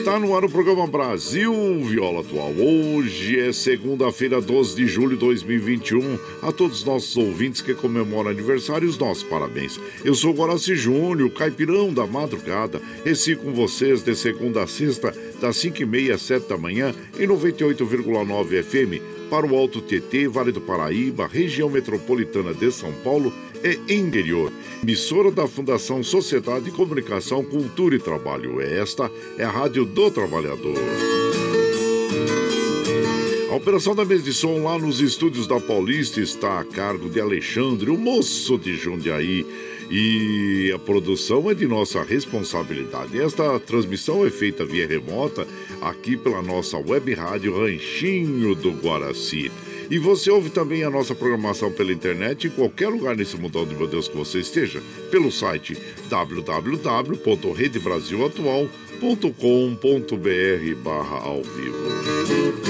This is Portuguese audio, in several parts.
Está no ar o programa Brasil Viola Atual. Hoje é segunda-feira, 12 de julho de 2021. A todos os nossos ouvintes que comemoram aniversário, os nossos parabéns. Eu sou Guaraci Júnior, caipirão da madrugada. Esse com vocês de segunda a sexta, das 5h30 às 7 da manhã, em 98,9 FM, para o Alto TT, Vale do Paraíba, região metropolitana de São Paulo e interior. Emissora da Fundação Sociedade de Comunicação, Cultura e Trabalho. Esta é a Rádio do Trabalhador. A operação da mesa de som lá nos estúdios da Paulista está a cargo de Alexandre, o moço de Jundiaí. E a produção é de nossa responsabilidade. Esta transmissão é feita via remota aqui pela nossa web rádio Ranchinho do Guaraci. E você ouve também a nossa programação pela internet em qualquer lugar nesse mundão de meu Deus que você esteja, pelo site www.redebrasilatual.com.br barra ao vivo.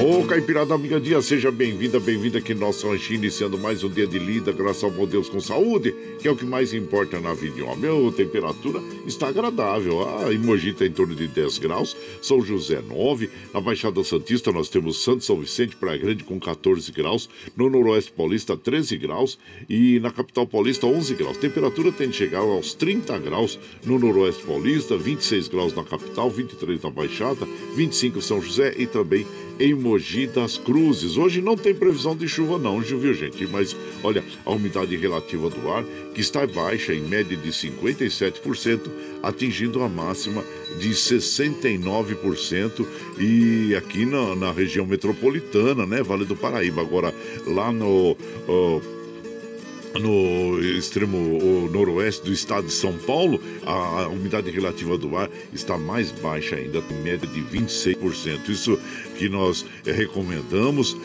Ô, Caipirada Amiga Dia, seja bem-vinda, bem-vinda aqui no nosso ranchinho, iniciando mais um dia de lida, graças ao bom Deus com saúde, que é o que mais importa na vida homem. A temperatura está agradável, a Emoji está em torno de 10 graus, São José 9, na Baixada Santista nós temos Santo São Vicente, Praia Grande com 14 graus, no Noroeste Paulista 13 graus e na Capital Paulista 11 graus. Temperatura tem de chegar aos 30 graus no Noroeste Paulista, 26 graus na capital, 23 na Baixada, 25 em São José e também em Mogi das Cruzes. Hoje não tem previsão de chuva não, viu gente? Mas olha, a umidade relativa do ar que está baixa em média de 57%, atingindo a máxima de 69% e aqui na, na região metropolitana, né, Vale do Paraíba. Agora lá no no extremo noroeste do estado de São Paulo, a umidade relativa do ar está mais baixa ainda, em média de 26%. Isso que nós eh, recomendamos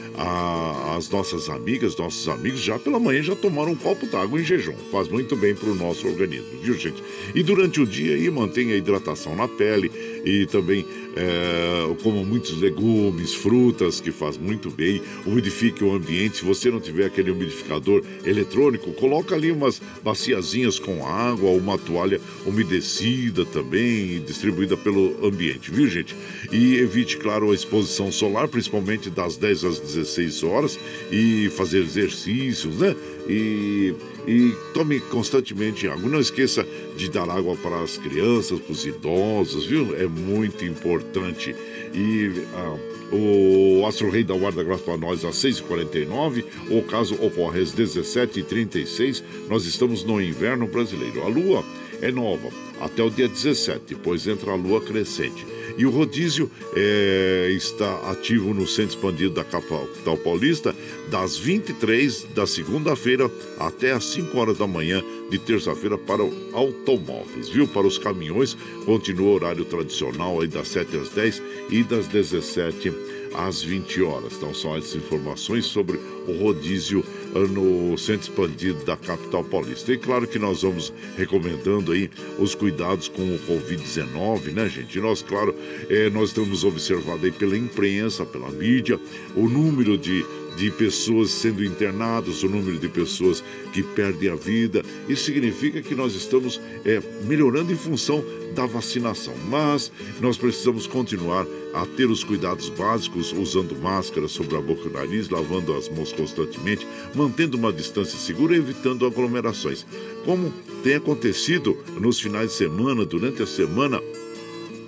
às nossas amigas, nossos amigos, já pela manhã já tomaram um copo d'água em jejum. Faz muito bem para o nosso organismo, viu, gente? E durante o dia aí mantenha a hidratação na pele e também é, como muitos legumes, frutas, que faz muito bem. Umidifique o ambiente. Se você não tiver aquele umidificador eletrônico, coloca ali umas baciazinhas com água, uma toalha umedecida também, distribuída pelo ambiente, viu, gente? E evite, claro, a exposição solar, principalmente das 10 às 16 horas, e fazer exercícios, né? E, e tome constantemente água. Não esqueça de dar água para as crianças, para os idosos, viu? É muito importante. E ah, o Astro Rei da Guarda Graça para nós às 6h49. O caso ocorre às 17h36. Nós estamos no inverno brasileiro. A lua é nova até o dia 17, depois entra a lua crescente. E o rodízio é, está ativo no centro expandido da capital paulista das 23 da segunda-feira até as 5 horas da manhã de terça-feira para automóveis, viu? Para os caminhões, continua o horário tradicional aí das 7 às 10 e das 17 às 20 horas. Então são as informações sobre o rodízio no centro expandido da capital paulista. E claro que nós vamos recomendando aí os cuidados com o Covid-19, né, gente? E nós, claro, é, nós estamos observando aí pela imprensa, pela mídia, o número de de pessoas sendo internadas, o número de pessoas que perdem a vida. Isso significa que nós estamos é, melhorando em função da vacinação. Mas nós precisamos continuar a ter os cuidados básicos, usando máscara sobre a boca e o nariz, lavando as mãos constantemente, mantendo uma distância segura e evitando aglomerações. Como tem acontecido nos finais de semana, durante a semana,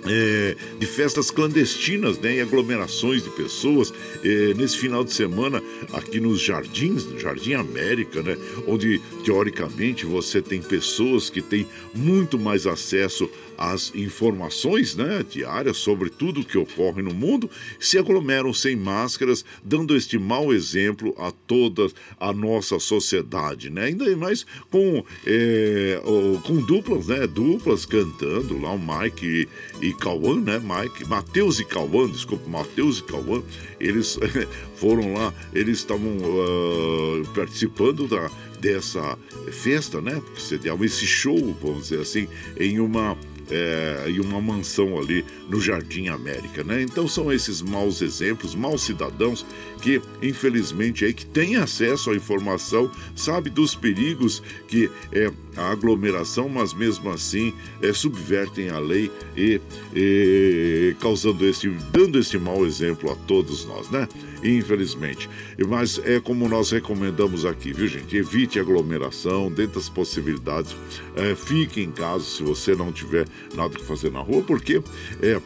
é, de festas clandestinas, né, e aglomerações de pessoas. É, nesse final de semana, aqui nos jardins, no Jardim América, né, onde teoricamente você tem pessoas que têm muito mais acesso as informações né, diárias sobre tudo o que ocorre no mundo, se aglomeram sem máscaras, dando este mau exemplo a toda a nossa sociedade. Né? Ainda mais com, é, com duplas, né? Duplas cantando lá, o Mike e, e Cauã, né? Mike, Matheus e Cauã, desculpa, Matheus e Cauã, eles foram lá, eles estavam uh, participando da, dessa festa, né? Porque seria esse show, vamos dizer assim, em uma é, e uma mansão ali no Jardim América, né? Então são esses maus exemplos, maus cidadãos que infelizmente aí que têm acesso à informação, sabe dos perigos que é a aglomeração, mas mesmo assim é, subvertem a lei e, e causando esse, dando esse mau exemplo a todos nós, né? Infelizmente. Mas é como nós recomendamos aqui, viu, gente? Evite aglomeração, dentro das possibilidades. É, fique em casa se você não tiver nada que fazer na rua, porque é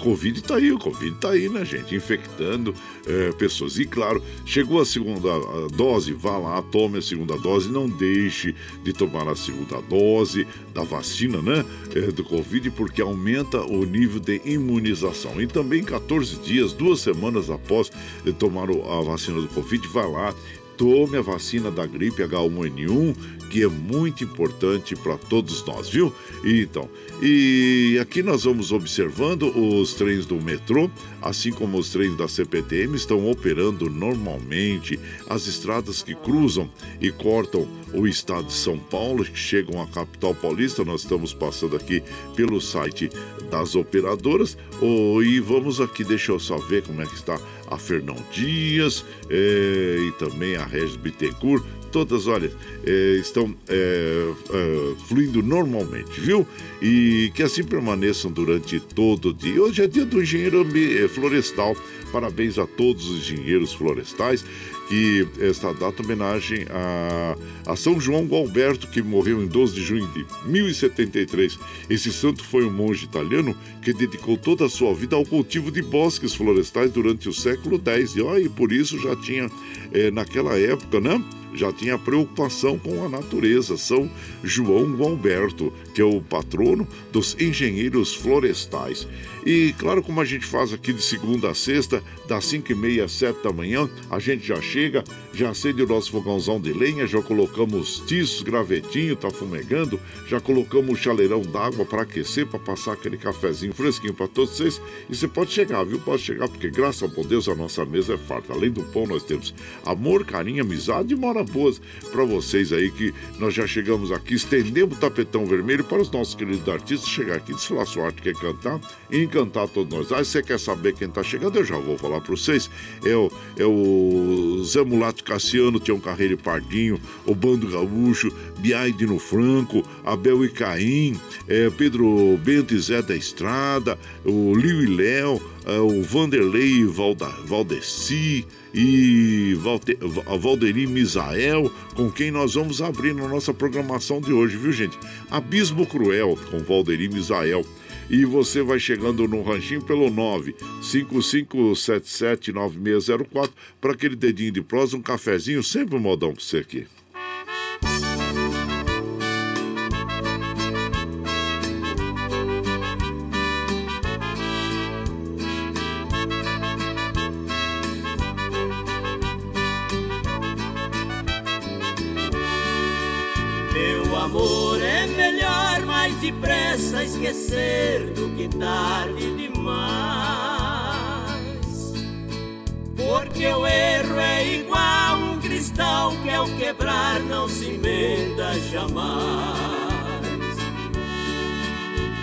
Covid está aí, o Covid está aí, né, gente? Infectando é, pessoas. E claro, chegou a segunda dose, vá lá, tome a segunda dose, não deixe de tomar a segunda dose da vacina, né? É, do Covid, porque aumenta o nível de imunização. E também 14 dias, duas semanas após tomar a vacina do Covid, vá lá tome a vacina da gripe H1N1, que é muito importante para todos nós, viu? Então, e aqui nós vamos observando os trens do metrô, assim como os trens da CPTM estão operando normalmente. As estradas que cruzam e cortam o estado de São Paulo, que chegam à capital paulista, nós estamos passando aqui pelo site das operadoras. Oh, e vamos aqui, deixa eu só ver como é que está a Fernão Dias é, e também a Regis Bittencourt todas, olha, é, estão é, é, fluindo normalmente, viu? E que assim permaneçam durante todo o dia. Hoje é dia do engenheiro é, florestal. Parabéns a todos os engenheiros florestais que esta data homenagem a, a São João Gualberto, que morreu em 12 de junho de 1073. Esse santo foi um monge italiano que dedicou toda a sua vida ao cultivo de bosques florestais durante o século X. E, ó, e por isso já tinha, é, naquela época, né? Já tinha preocupação com a natureza. São João Alberto, que é o patrono dos engenheiros florestais. E claro, como a gente faz aqui de segunda a sexta, das 5 e meia às 7 da manhã, a gente já chega, já acende o nosso fogãozão de lenha, já colocamos tiços, gravetinho, tá fumegando, já colocamos o chaleirão d'água para aquecer, para passar aquele cafezinho fresquinho para todos vocês. E você pode chegar, viu? Pode chegar, porque graças ao Deus a nossa mesa é farta. Além do pão, nós temos amor, carinho, amizade e boas para vocês aí que nós já chegamos aqui, estendemos o tapetão vermelho para os nossos queridos artistas chegar aqui, se falar sua arte quer cantar e encantar todos nós. Ah, você quer saber quem está chegando? Eu já vou falar para vocês. É o, é o Zé Mulato Cassiano, Tião Carreiro e Pardinho, o Bando Gaúcho, Biaide Franco, Abel e Caim, é, Pedro Bento e Zé da Estrada, o Liu e Léo, o Vanderlei Valda, Valdeci e Valter, Valderi Misael, com quem nós vamos abrir na nossa programação de hoje, viu gente? Abismo Cruel, com Valderi Misael. E você vai chegando no ranchinho pelo 955779604 para aquele dedinho de prosa, um cafezinho, sempre um modão para você aqui. Depressa esquecer do que tarde demais. Porque o erro é igual um cristal que ao quebrar não se emenda jamais.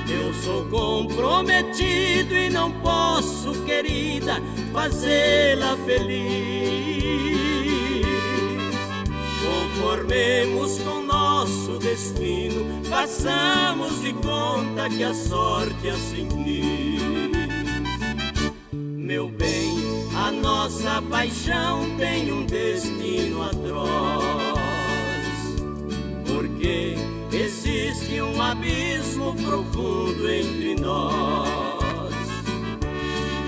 Eu sou comprometido e não posso, querida, fazê-la feliz. Conformemos com nosso destino, façamos de conta que a sorte assim quis. Meu bem, a nossa paixão tem um destino atroz, porque existe um abismo profundo entre nós.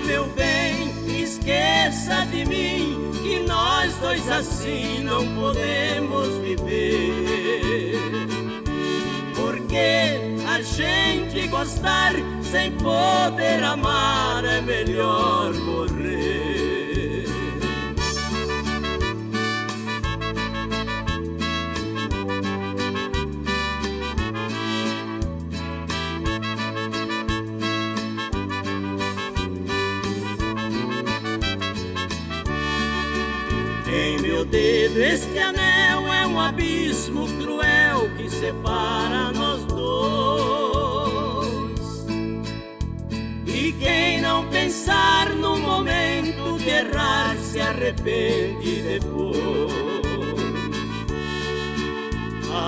Meu bem, esqueça de mim que nós dois assim não podemos viver. Porque a gente gostar sem poder amar é melhor morrer. meu dedo este pensar no momento de errar se arrepende depois.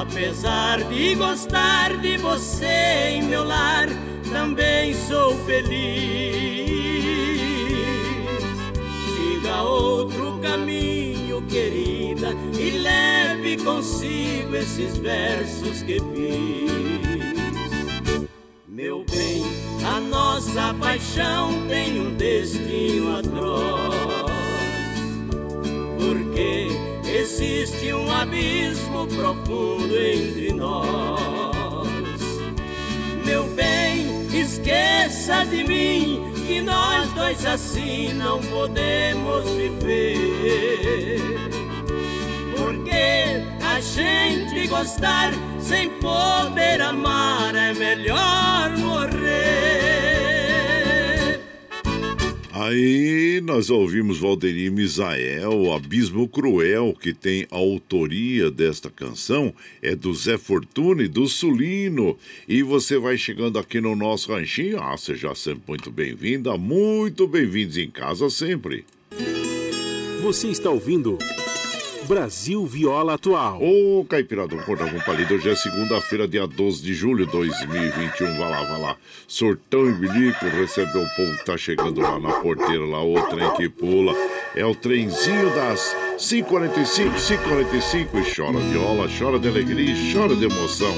Apesar de gostar de você em meu lar, também sou feliz. Siga outro caminho querida, e leve consigo esses versos que fiz. Meu bem, a nossa paixão tem um destino atroz, porque existe um abismo profundo entre nós. Meu bem, esqueça de mim que nós dois assim não podemos viver. Porque a gente gostar sem poder amar é melhor morrer. Aí nós ouvimos Valdemir Misael, o Abismo Cruel, que tem a autoria desta canção, é do Zé Fortuna e do Sulino. E você vai chegando aqui no nosso ranchinho, ah, seja sempre muito bem-vinda, muito bem-vindos em casa sempre. Você está ouvindo Brasil Viola Atual. Ô, Caipira do Cordão Palido, hoje é segunda-feira, dia 12 de julho de 2021. Vai lá, vai lá. Sortão e bilico, recebeu o povo que tá chegando lá na porteira, lá, o trem que pula. É o trenzinho das 545, 545 e chora viola, chora de alegria chora de emoção.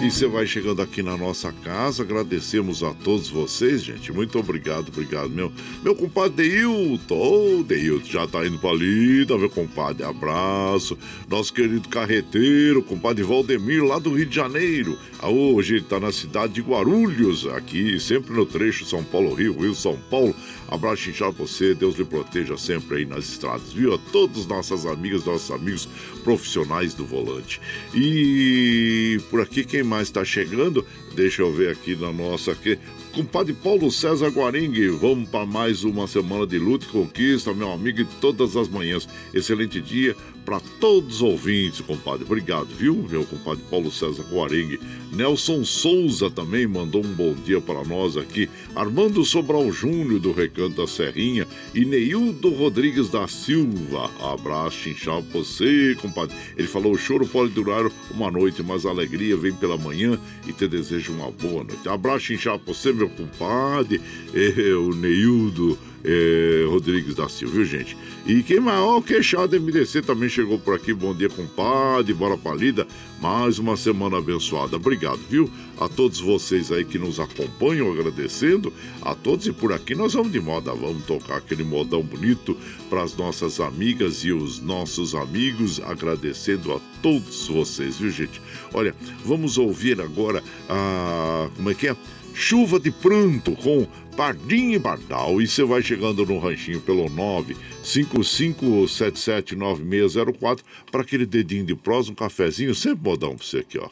E você vai chegando aqui na nossa casa, agradecemos a todos vocês, gente. Muito obrigado, obrigado, meu. Meu compadre Deilton, ô oh, Deilton, já tá indo pra lida, meu compadre, abraço. Nosso querido carreteiro, compadre Valdemir, lá do Rio de Janeiro. Ah, hoje ele tá na cidade de Guarulhos, aqui, sempre no trecho São Paulo-Rio, Rio, São Paulo. Abraço inchado você, Deus lhe proteja sempre aí nas estradas, viu? A todos nossas amigas, nossos amigos profissionais do volante. E por aqui, quem mais está chegando? Deixa eu ver aqui na nossa. Aqui. Compadre Paulo César Guaringue, vamos para mais uma semana de luta e conquista, meu amigo, de todas as manhãs. Excelente dia para todos os ouvintes, compadre. Obrigado, viu, meu compadre Paulo César Guaringue. Nelson Souza também mandou um bom dia para nós aqui. Armando Sobral Júnior, do Recanto da Serrinha. E Neildo Rodrigues da Silva. Abraço, inchado você, compadre. Ele falou: o choro pode durar uma noite, mas a alegria vem pela manhã e te desejo uma boa noite. Abraço, inchado você, meu compadre. O Neildo é, Rodrigues da Silva, viu, gente? E quem maior queixado MDC também chegou por aqui. Bom dia, compadre. Bora pra lida. Mais uma semana abençoada. Obrigado, viu? A todos vocês aí que nos acompanham, agradecendo a todos. E por aqui nós vamos de moda. Vamos tocar aquele modão bonito para as nossas amigas e os nossos amigos. Agradecendo a todos vocês, viu, gente? Olha, vamos ouvir agora a. Como é que é? Chuva de Pranto com Pardinho e Bardal. E você vai chegando no ranchinho pelo 955779604 para aquele dedinho de prós, um cafezinho, sempre modão para você aqui, ó.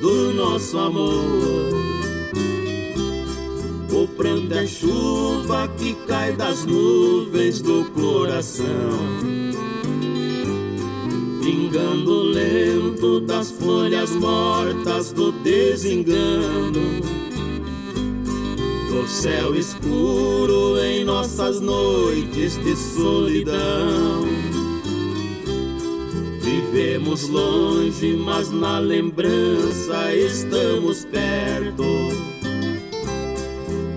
Do nosso amor. O pranto é chuva que cai das nuvens do coração, pingando lento das folhas mortas do desengano. Do céu escuro em nossas noites de solidão. Vivemos longe, mas na lembrança estamos perto.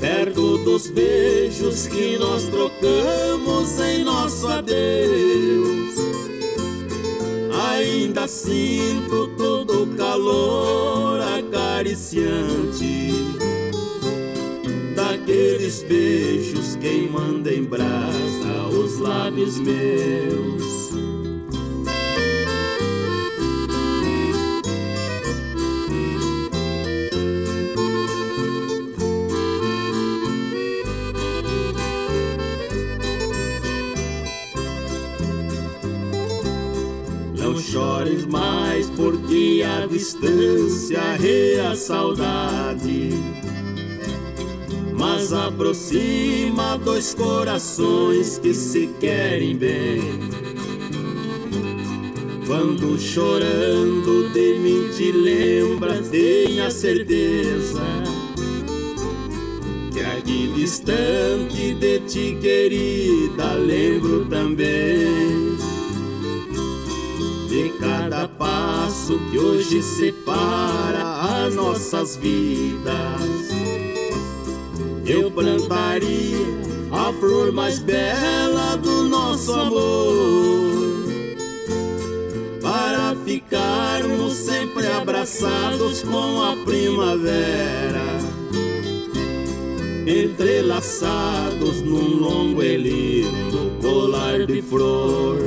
Perto dos beijos que nós trocamos em nosso adeus. Ainda sinto todo o calor acariciante daqueles beijos queimando em brasa os lábios meus. Distância é a saudade. Mas aproxima dois corações que se querem bem. Quando chorando de mim te lembras, tenha certeza que aqui distante de ti, querida, lembro também de cada passo que hoje separa as nossas vidas. Eu plantaria a flor mais bela do nosso amor para ficarmos sempre abraçados com a primavera, entrelaçados num longo e lindo colar de flor.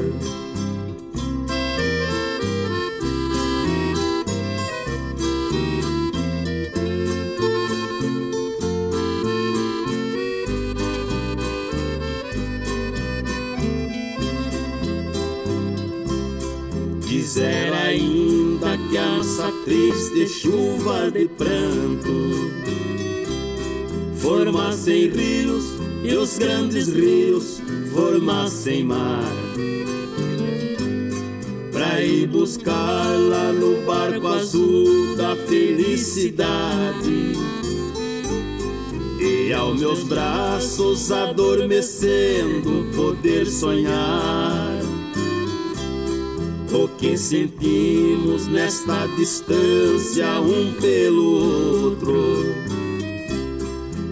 Nossa triste chuva de pranto. Formassem rios e os grandes rios formassem mar. Pra ir buscar lá no barco azul da felicidade. E aos meus braços adormecendo poder sonhar o que sentimos nesta distância um pelo outro.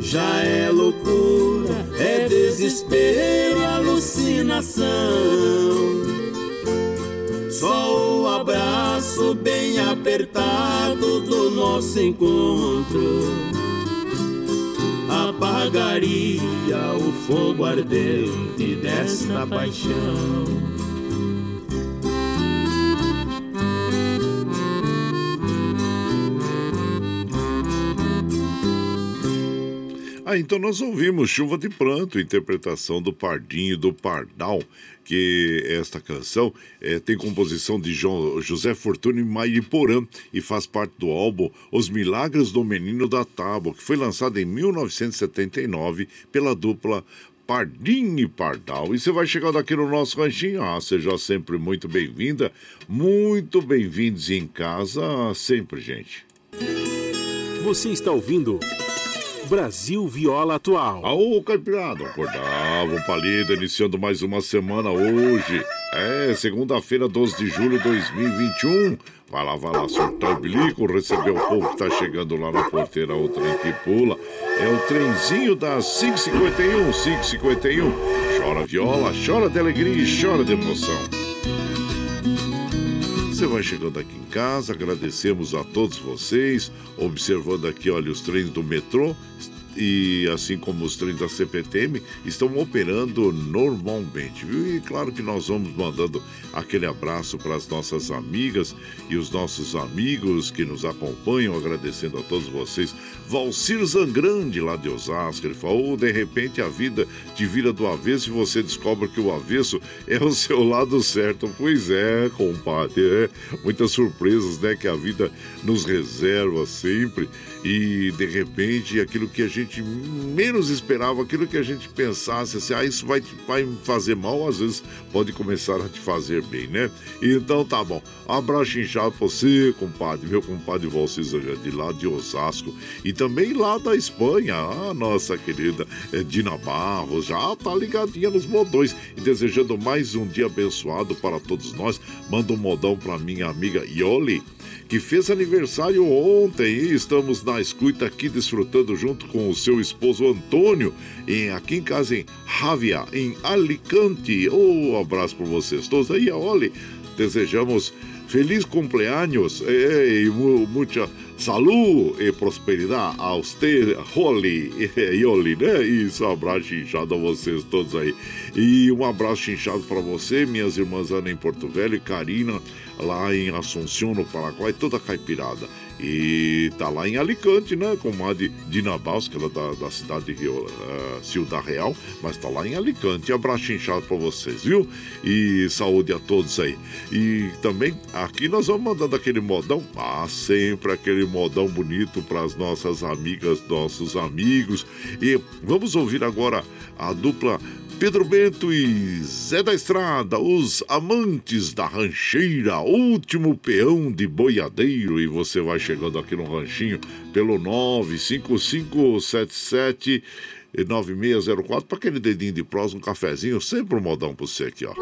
Já é loucura, é desespero, alucinação. Só o abraço bem apertado do nosso encontro apagaria o fogo ardente desta paixão. Ah, então nós ouvimos Chuva de Pranto, interpretação do Pardinho do Pardal, que esta canção é, tem composição de João, José Fortuna e Mairiporã e faz parte do álbum Os Milagres do Menino da Tábua, que foi lançado em 1979 pela dupla Pardinho e Pardal. E você vai chegando aqui no nosso ranchinho. Ah, seja sempre muito bem-vinda, muito bem-vindos em casa, sempre, gente. Você está ouvindo. Brasil Viola Atual. Aô, Caipirada, acordava o palida, iniciando mais uma semana hoje. É, segunda-feira, 12 de julho de 2021. Vai lá, vai lá, soltar o bilico, receber o povo que tá chegando lá na porteira, o trem que pula. É o trenzinho das 551, 551. Chora viola, chora de alegria e chora de emoção. Você vai chegando aqui em casa, agradecemos a todos vocês, observando aqui, olha, os trens do metrô e assim como os trens da CPTM estão operando normalmente, viu? E claro que nós vamos mandando aquele abraço para as nossas amigas e os nossos amigos que nos acompanham, agradecendo a todos vocês. Valcir Zangrande, lá de Osasco, ele falou: de repente a vida te vira do avesso e você descobre que o avesso é o seu lado certo. Pois é, compadre, é. Muitas surpresas, né, que a vida nos reserva sempre e de repente aquilo que a gente menos esperava, aquilo que a gente pensasse assim, ah, isso vai, vai fazer mal, às vezes pode começar a te fazer bem, né? Então tá bom. Abraço inchado pra você, compadre, meu compadre Valcir de lá de Osasco e também lá da Espanha, a nossa querida eh, Dina Barros, já tá ligadinha nos modões e desejando mais um dia abençoado para todos nós. Manda um modão pra minha amiga Yoli que fez aniversário ontem e estamos na escuta aqui desfrutando junto com o seu esposo Antônio, em, aqui em casa em Javia, em Alicante. Um oh, abraço para vocês todos aí, olha, desejamos feliz cumpleaños e, e muita saúde e prosperidade a você, Holly e Oli, né? Isso, um abraço inchado a vocês todos aí. E um abraço inchado para você, minhas irmãs Ana em Porto Velho e Karina lá em Assunção, no Paraguai, toda caipirada. E tá lá em Alicante, né? Com a de Dina Baus, ela é da, da cidade de Rio, uh, Ciudad Real, mas tá lá em Alicante. Abraço inchado pra vocês, viu? E saúde a todos aí. E também aqui nós vamos mandando aquele modão, ah, sempre aquele modão bonito para as nossas amigas, nossos amigos. E vamos ouvir agora a dupla Pedro Bento e Zé da Estrada, os amantes da rancheira, último peão de boiadeiro. E você vai chegando aqui no ranchinho pelo 95577 9604 para aquele dedinho de prós, um cafezinho, sempre um modão para você aqui, ó.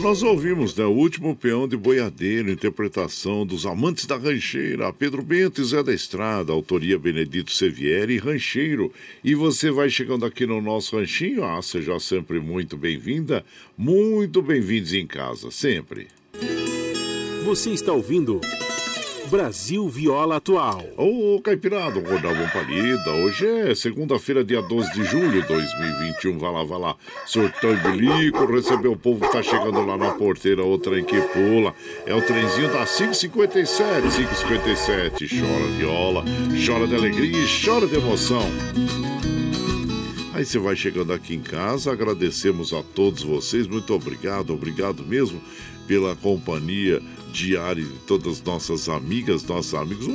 Então nós ouvimos, né? O último peão de boiadeiro, interpretação dos amantes da rancheira, Pedro Bento e Zé da Estrada, autoria Benedito Sevieri, rancheiro. E você vai chegando aqui no nosso ranchinho, ah, seja sempre muito bem-vinda, muito bem-vindos em casa, sempre. Você está ouvindo Brasil Viola Atual. Ô, Caipirado, Rodavão Palida, hoje é segunda-feira, dia 12 de julho de 2021. Vai lá, vai lá, surtão e bilico, recebeu o povo que tá chegando lá na porteira, o trem que pula. É o trenzinho da 557, 557. Chora viola, chora de alegria e chora de emoção. Aí você vai chegando aqui em casa, agradecemos a todos vocês, muito obrigado, obrigado mesmo pela companhia diária de todas as nossas amigas, nossos amigos.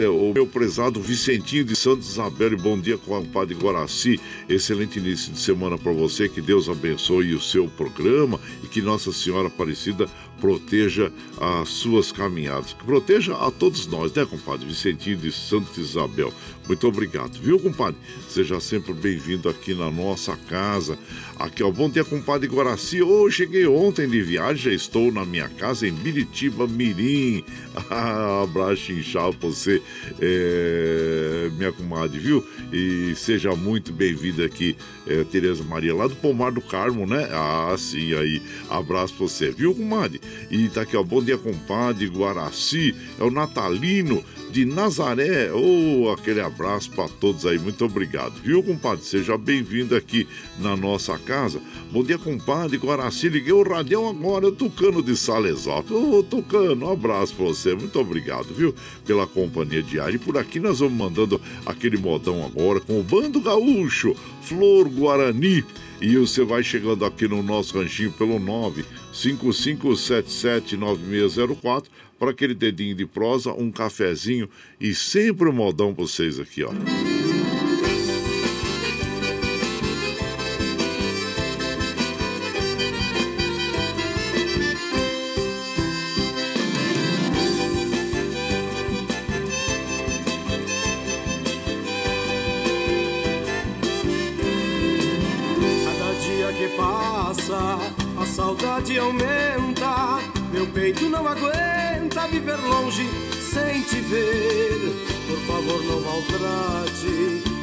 É, o meu prezado Vicentinho de Santa Isabel, bom dia com o Padre Guaraci. Excelente início de semana para você, que Deus abençoe o seu programa e que Nossa Senhora Aparecida proteja as suas caminhadas. Que proteja a todos nós, né, compadre? Vicentinho de Santa Isabel. Muito obrigado, viu, compadre? Seja sempre bem-vindo aqui na nossa casa. Aqui, ó, bom dia, compadre Guaraci. Ô, cheguei ontem de viagem, já estou na minha casa em Biritiba Mirim. Ah, abraço inchado pra você, é, minha comadre, viu? E seja muito bem-vinda aqui, é, Tereza Maria, lá do Pomar do Carmo, né? Ah, sim, aí. Abraço pra você, viu, comadre? E tá aqui, ó, bom dia, compadre Guaraci. É o Natalino de Nazaré. Ô, aquele abraço para todos aí, muito obrigado, viu, compadre? Seja bem-vindo aqui na nossa casa. Bom dia, compadre Guaraci. Liguei o radião agora, o Tucano de Salesópolis. Ô, Tucano, um abraço pra você, muito obrigado, viu, pela companhia diária. E por aqui nós vamos mandando aquele modão agora com o Bando Gaúcho, Flor Guarani. E você vai chegando aqui no nosso ranchinho pelo 955779604 para aquele dedinho de prosa, um cafezinho e sempre um modão pra vocês aqui, ó.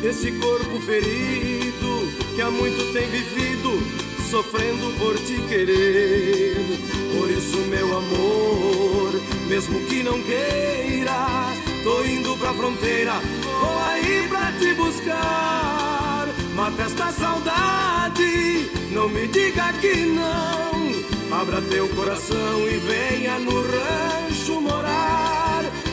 Maltrate esse corpo ferido que há muito tem vivido, sofrendo por te querer. Por isso, meu amor, mesmo que não queira, tô indo pra fronteira, vou aí pra te buscar. Mata esta saudade, não me diga que não. Abra teu coração e venha no rancho morar.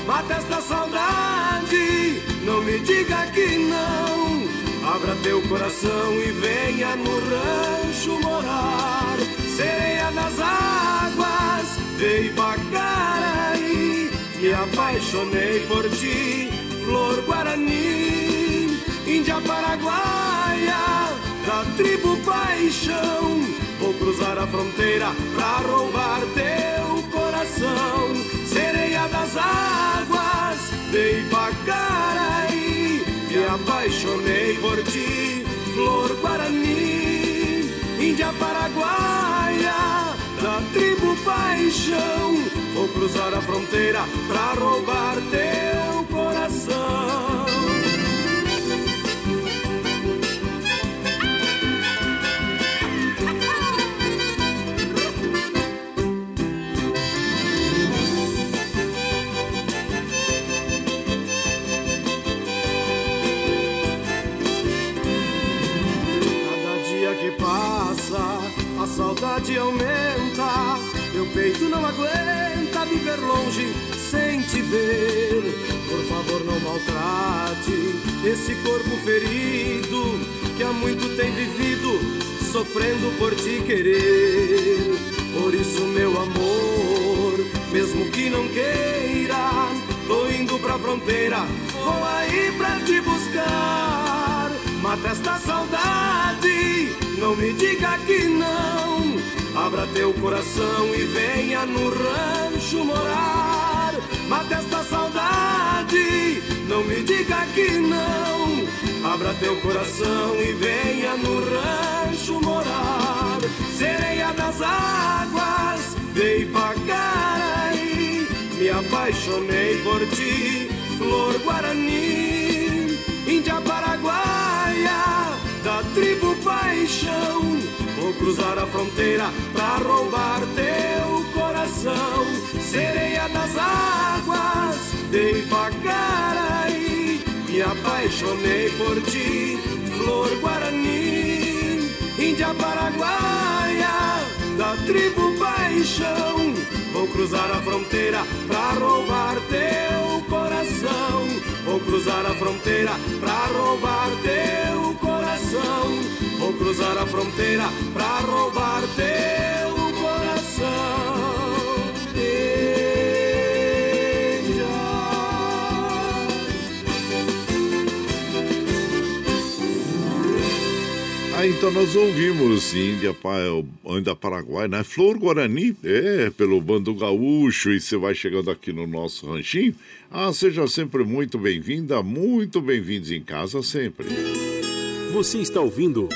Mata esta saudade, não me diga que não. Abra teu coração e venha no rancho morar. Sereia das águas, veio Pacaraí. Me apaixonei por ti, flor guarani, índia paraguaia, da tribo paixão. Vou cruzar a fronteira pra roubar teu coração. Das águas, dei Pacaraí. Me apaixonei por ti, flor guarani, índia paraguaia, da tribo paixão. Vou cruzar a fronteira pra roubar teu coração. Saudade aumenta, meu peito não aguenta viver longe sem te ver. Por favor, não maltrate esse corpo ferido que há muito tem vivido, sofrendo por te querer. Por isso, meu amor, mesmo que não queira, tô indo pra fronteira, vou aí pra te buscar. Mata esta saudade, não me diga que não. Abra teu coração e venha no rancho morar. Mata esta saudade, não me diga que não. Abra teu coração e venha no rancho morar. Sereia das águas, dei Caraí. Me apaixonei por ti, flor guarani, índia paraguaia, da tribo paixão Vou cruzar a fronteira pra roubar teu coração. Sereia das águas, dei pra Caraí. Me apaixonei por ti, flor guarani, índia paraguaia, da tribo paixão. Vou cruzar a fronteira pra roubar teu coração. Vou cruzar a fronteira pra roubar teu coração. Vou cruzar a fronteira pra roubar teu coração. Ah, então nós ouvimos Índia, Índia Paraguai, né? Flor Guarani, é, pelo Bando Gaúcho, e você vai chegando aqui no nosso ranchinho. Ah, seja sempre muito bem-vinda, muito bem-vindos em casa sempre. Você está ouvindo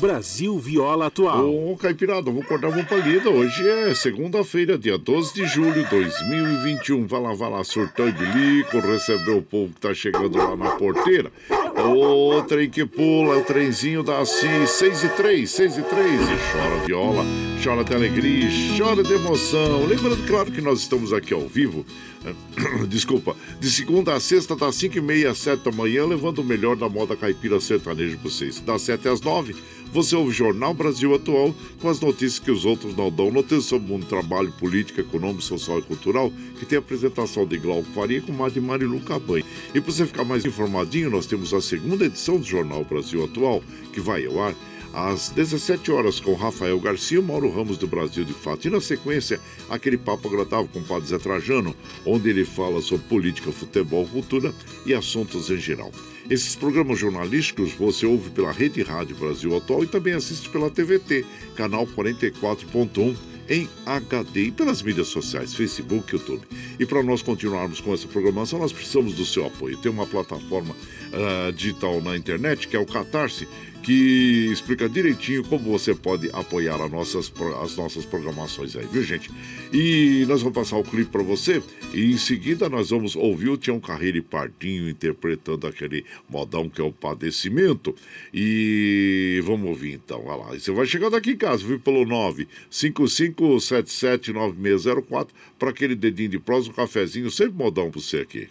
Brasil Viola Atual. Ô, Caipirada, vou cortar uma palida. Hoje é segunda-feira, dia 12 de julho de 2021. Vai lá, vai lá, surtão e receber o povo que tá chegando lá na porteira. O trem que pula, é o trenzinho da CI 6 e 3, 6 e 3. E chora viola, chora de alegria, chora de emoção. Lembrando, claro, que nós estamos aqui ao vivo desculpa, de segunda a sexta, das 5 e meia às 7 da manhã, levando o melhor da moda caipira sertaneja para vocês. Das 7 às 9, você ouve o Jornal Brasil Atual com as notícias que os outros não dão. Notícias sobre do trabalho, política, econômico, social e cultural, que tem a apresentação de Glauco Faria com Mari Marilu Cabanha. E para você ficar mais informadinho, nós temos a segunda edição do Jornal Brasil Atual, que vai ao ar às 17 horas com Rafael Garcia, Mauro Ramos do Brasil de Fato. E na sequência, aquele papo agradável com o Padre Zé Trajano, onde ele fala sobre política, futebol, cultura e assuntos em geral. Esses programas jornalísticos você ouve pela Rede Rádio Brasil Atual e também assiste pela TVT, canal 44.1 em HD e pelas mídias sociais, Facebook, YouTube. E para nós continuarmos com essa programação, nós precisamos do seu apoio. Tem uma plataforma uh, digital na internet que é o Catarse, que explica direitinho como você pode apoiar as nossas, as nossas programações aí, viu, gente? E nós vamos passar o clipe para você e em seguida nós vamos ouvir o Tião Carreiro e Pardinho interpretando aquele modão que é o padecimento. E vamos ouvir então, vai lá. E você vai chegando aqui em casa, viu, pelo 955779604 para aquele dedinho de prosa, um cafezinho, sempre modão para você aqui.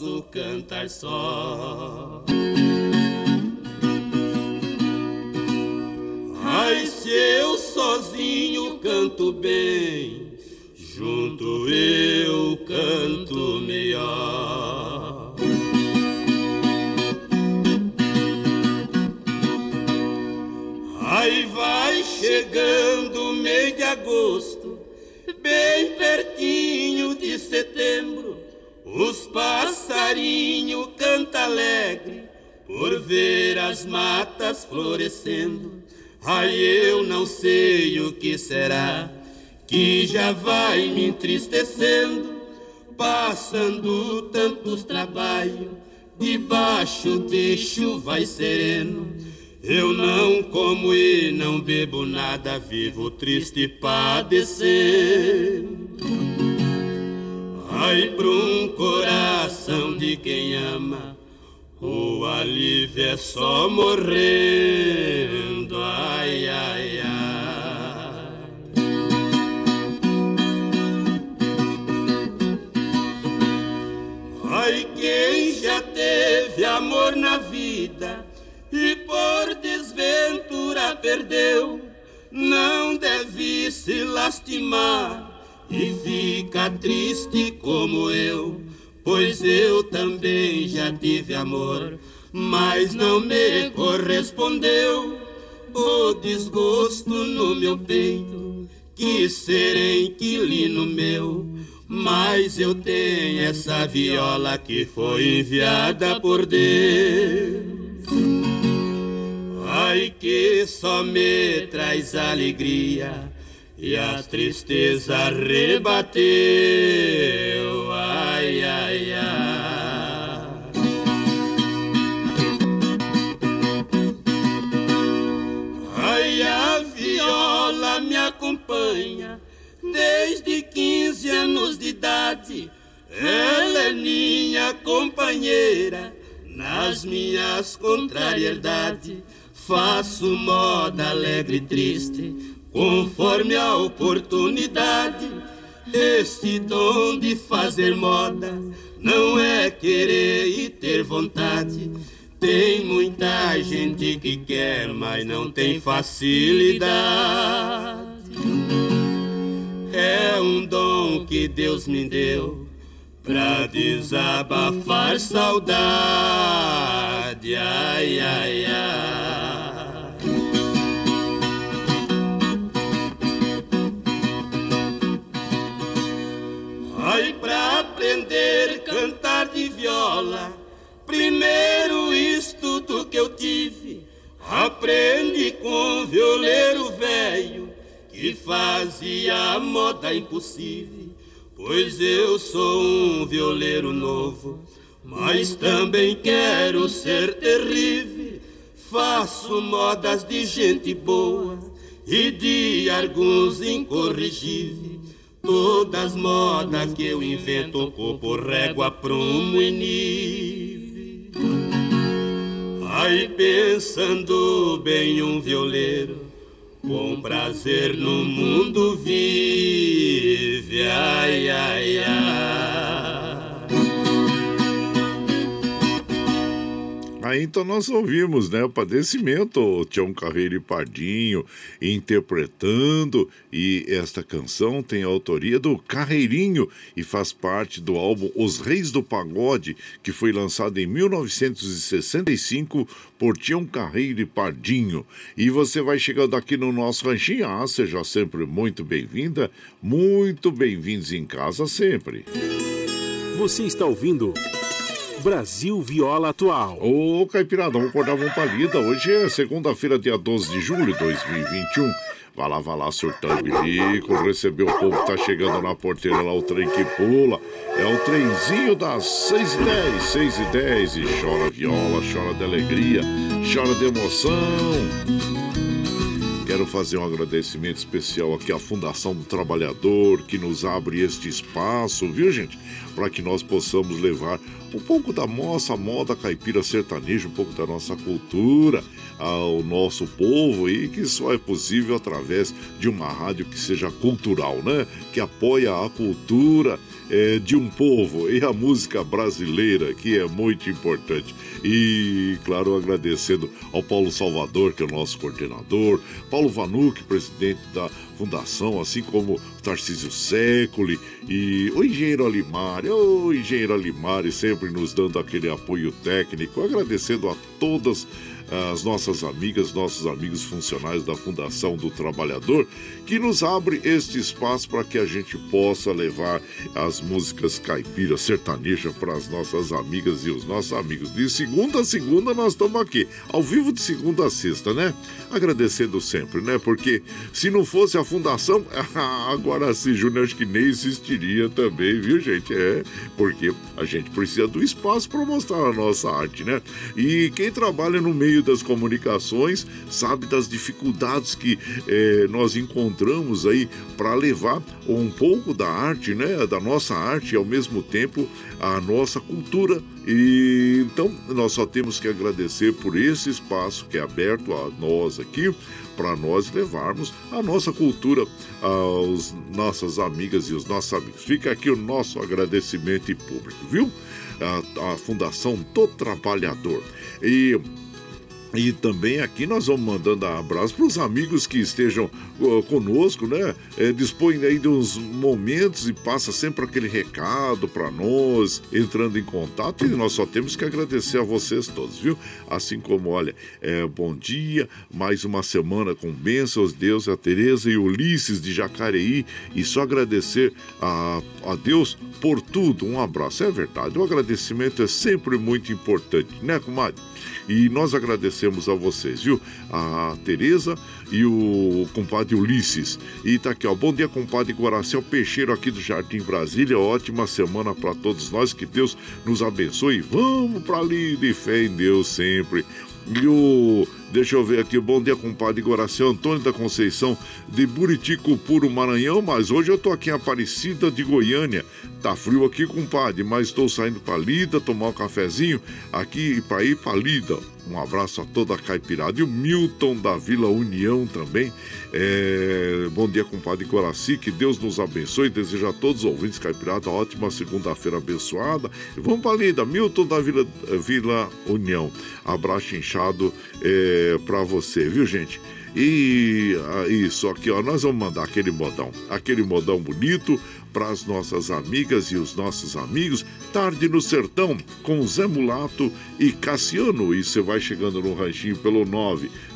posso cantar só. Ai, se eu sozinho canto bem, junto eu canto melhor. Aí vai chegando mês de agosto, bem pertinho de setembro, os passarinhos cantam alegre por ver as matas florescendo. Ai, eu não sei o que será que já vai me entristecendo, passando tantos trabalhos, debaixo de chuva e sereno. Eu não como e não bebo nada, vivo triste padecendo. Ai, para um coração de quem ama, o alívio é só morrendo. Ai, ai, ai. Ai, quem já teve amor na vida e por desventura perdeu, não deve se lastimar e fica triste como eu, pois eu também já tive amor, mas não me correspondeu o desgosto no meu peito, que ser inquilino meu. Mas eu tenho essa viola que foi enviada por Deus. Ai, que só me traz alegria e a tristeza rebateu. Ai, ai, ai. Ai, a viola me acompanha desde 15 anos de idade. Ela é minha companheira nas minhas contrariedades. Faço moda alegre e triste, conforme a oportunidade. Esse dom de fazer moda não é querer e ter vontade. Tem muita gente que quer, mas não tem facilidade. É um dom que Deus me deu pra desabafar saudade. Ai, ai. Ai, aprender cantar de viola, primeiro estudo que eu tive, aprendi com violeiro velho que fazia moda impossível. Pois eu sou um violeiro novo, mas também quero ser terrível. Faço modas de gente boa e de alguns incorrigíveis. Todas modas que eu invento, por régua, prumo e nível. Aí pensando bem um violeiro com prazer no mundo vive, ai, ai, ai. Aí então nós ouvimos, né, o padecimento, o Tião Carreiro e Pardinho interpretando, e esta canção tem a autoria do Carreirinho e faz parte do álbum Os Reis do Pagode, que foi lançado em 1965 por Tião Carreiro e Pardinho. E você vai chegando aqui no nosso ranchinho, ah, seja sempre muito bem-vinda, muito bem-vindos em casa sempre. Você está ouvindo Brasil Viola Atual. Ô, Caipirada, vamos acordar, vamos pra lida. Hoje é segunda-feira, dia 12 de julho de 2021. Vai lá, vai lá, surtando bilico, recebeu o povo, tá chegando na porteira lá, o trem que pula. É o trenzinho das 6 e 10, 6 e 10, e chora viola, chora de alegria, chora de emoção. Quero fazer um agradecimento especial aqui à Fundação do Trabalhador, que nos abre este espaço, viu, gente? Para que nós possamos levar um pouco da nossa moda caipira sertaneja, um pouco da nossa cultura ao nosso povo e que só é possível através de uma rádio que seja cultural, né? Que apoia a cultura é, de um povo e a música brasileira, que é muito importante. E, claro, agradecendo ao Paulo Salvador, que é o nosso coordenador, Paulo Vanuc, presidente da fundação, assim como Tarcísio Séculi e o engenheiro Alimari, o engenheiro Alimari sempre nos dando aquele apoio técnico, agradecendo a todas as nossas amigas, nossos amigos funcionários da Fundação do Trabalhador, que nos abre este espaço para que a gente possa levar as músicas caipiras, sertaneja para as nossas amigas e os nossos amigos. De segunda a segunda nós estamos aqui, ao vivo de segunda a sexta, né? Agradecendo sempre, né? Porque se não fosse a Fundação, agora sim, Júnior, acho que nem existiria também, viu, gente? É, porque a gente precisa do espaço para mostrar a nossa arte, né? E quem trabalha no meio meio das comunicações, sabe das dificuldades que eh, nós encontramos aí para levar um pouco da arte, né, da nossa arte e ao mesmo tempo a nossa cultura. E então nós só temos que agradecer por esse espaço que é aberto a nós aqui para nós levarmos a nossa cultura aos nossas amigas e os nossos amigos. Fica aqui o nosso agradecimento público, viu? A, a Fundação do Trabalhador. E e também aqui nós vamos mandando abraço para os amigos que estejam uh, conosco, né? É, dispõem aí de uns momentos e passa sempre aquele recado para nós, entrando em contato. E nós só temos que agradecer a vocês todos, viu? Assim como, olha, é, bom dia, mais uma semana com bênçãos, Deus, a Tereza e Ulisses de Jacareí. E só agradecer a, a Deus por tudo. Um abraço. É verdade, o agradecimento é sempre muito importante, né, comadre? E nós agradecemos a vocês, viu? A Tereza e o compadre Ulisses. E tá aqui, ó. Bom dia, compadre Guaracel Peixeiro aqui do Jardim Brasília. Ótima semana para todos nós. Que Deus nos abençoe. Vamos para ali de fé em Deus sempre. E o. Deixa eu ver aqui, bom dia, compadre Goraceu Antônio da Conceição de Buritico Puro, Maranhão, mas hoje eu tô aqui em Aparecida de Goiânia. Tá frio aqui, compadre, mas estou saindo pra Lida, tomar um cafezinho aqui para ir pra Lida. Um abraço a toda a caipirada. E o Milton da Vila União também. É... Bom dia, compadre Coraci. Que Deus nos abençoe. Desejo a todos os ouvintes caipirada ótima segunda-feira abençoada. E vamos para Lida. Milton da Vila, Vila União. Abraço inchado é, para você, viu, gente? E ah, isso aqui, ó, nós vamos mandar aquele modão, aquele modão bonito para as nossas amigas e os nossos amigos. Tarde no Sertão com Zé Mulato e Cassiano. E você vai chegando no ranchinho pelo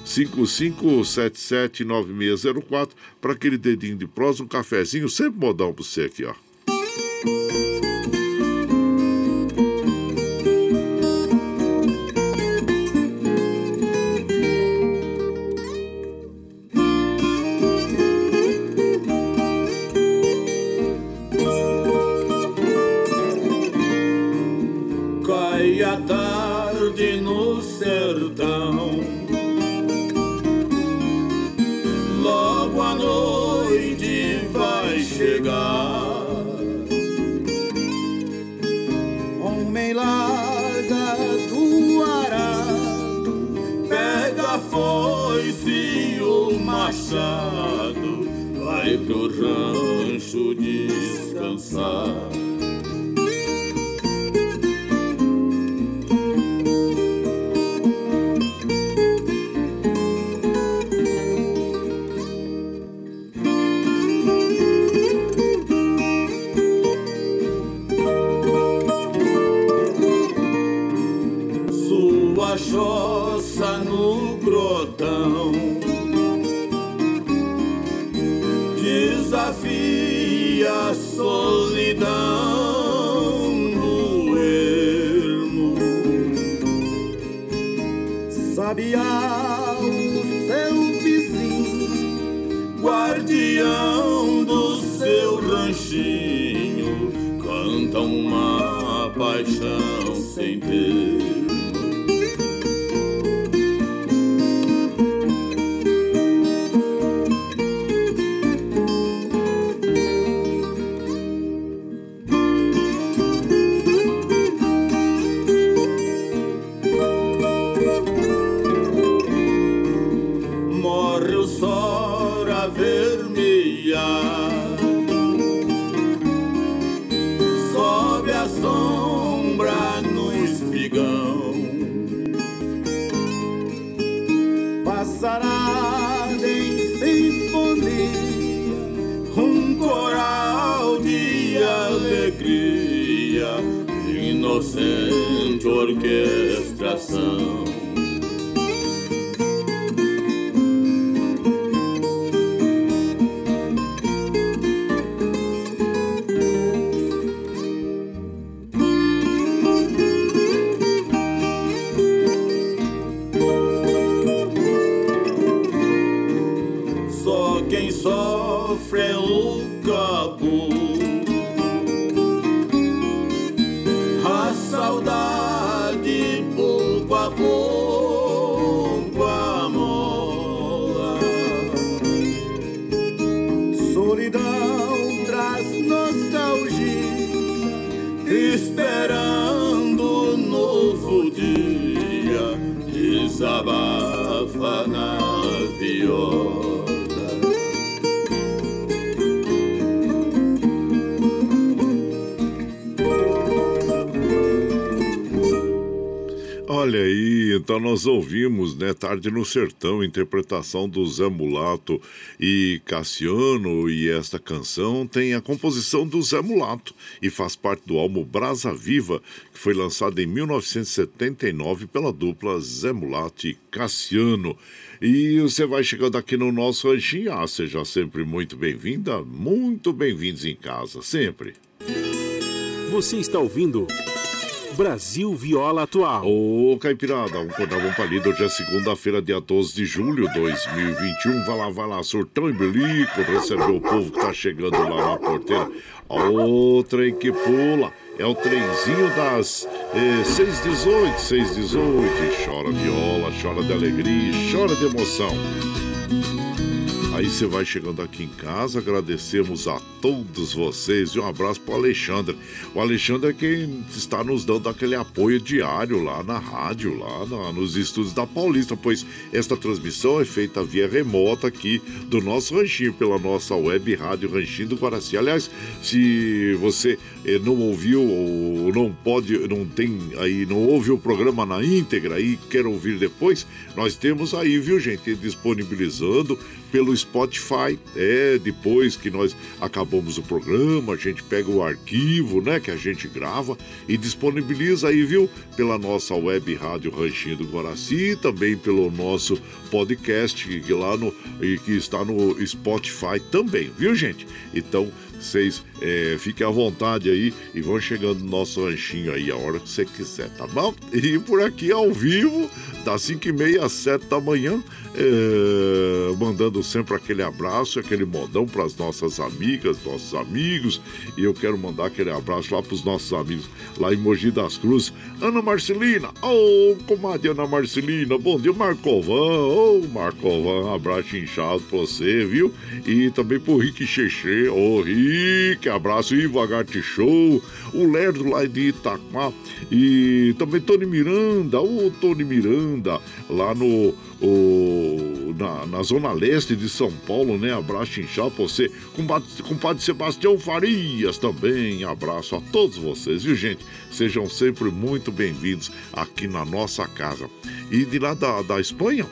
955779604 para aquele dedinho de prosa, um cafezinho, sempre modão para você aqui, ó. rancho descansar. Sua choça no grotão. desafia a solidão no ermo. Sabiá, o seu vizinho, guardião do seu ranchinho, canta uma paixão sem ter. Então nós ouvimos, né, Tarde no Sertão, interpretação do Zé Mulato e Cassiano, e esta canção tem a composição do Zé Mulato e faz parte do álbum Brasa Viva, que foi lançado em 1979 pela dupla Zé Mulato e Cassiano. E você vai chegando aqui no nosso ranchinho, ah, seja sempre muito bem-vinda, muito bem-vindos em casa, sempre. Você está ouvindo Brasil Viola Atual. Ô, Caipirada, um cordão palido hoje é segunda-feira, dia 12 de julho de 2021. Vai lá, vai lá, surtão e bilico, receber o povo que tá chegando lá na porteira. O trem que pula é o trenzinho das eh, 618, 618. Chora viola, chora de alegria, chora de emoção. Aí você vai chegando aqui em casa, agradecemos a todos vocês e um abraço para o Alexandre. O Alexandre é quem está nos dando aquele apoio diário lá na rádio, lá na, nos estúdios da Paulista, pois esta transmissão é feita via remota aqui do nosso ranchinho, pela nossa web rádio Ranchinho do Guaraci. Aliás, se você eh, não ouviu ou não pode, não tem aí, não ouve o programa na íntegra e quer ouvir depois, nós temos aí, viu gente, disponibilizando pelo Spotify. É, depois que nós acabamos o programa, a gente pega o arquivo, né, que a gente grava e disponibiliza aí, viu? Pela nossa web rádio Ranchinho do Guaraci, também pelo nosso podcast que lá no que está no Spotify também, viu, gente? Então, vocês é, fiquem à vontade aí e vão chegando no nosso ranchinho aí a hora que você quiser, tá bom? E por aqui ao vivo, das 5 e meia às 7 da manhã, é, mandando sempre aquele abraço, aquele modão para as nossas amigas, nossos amigos. E eu quero mandar aquele abraço lá para os nossos amigos lá em Mogi das Cruzes. Ana Marcelina, ô oh, comadre Ana Marcelina, bom dia, Marcovan, ô oh, Marcovan, um abraço inchado para você, viu? E também pro Rick Cheche, ô oh, Rick, abraço, Ivo Agarte Show, o Lerdo lá de Itaquá e também Tony Miranda, ô Tony Miranda, lá no o, na, na, zona leste de São Paulo, né? Abraço inchado pra você. Compadre, Sebastião Farias também. Abraço a todos vocês, viu, gente? Sejam sempre muito bem-vindos aqui na nossa casa. E de lá da, da Espanha,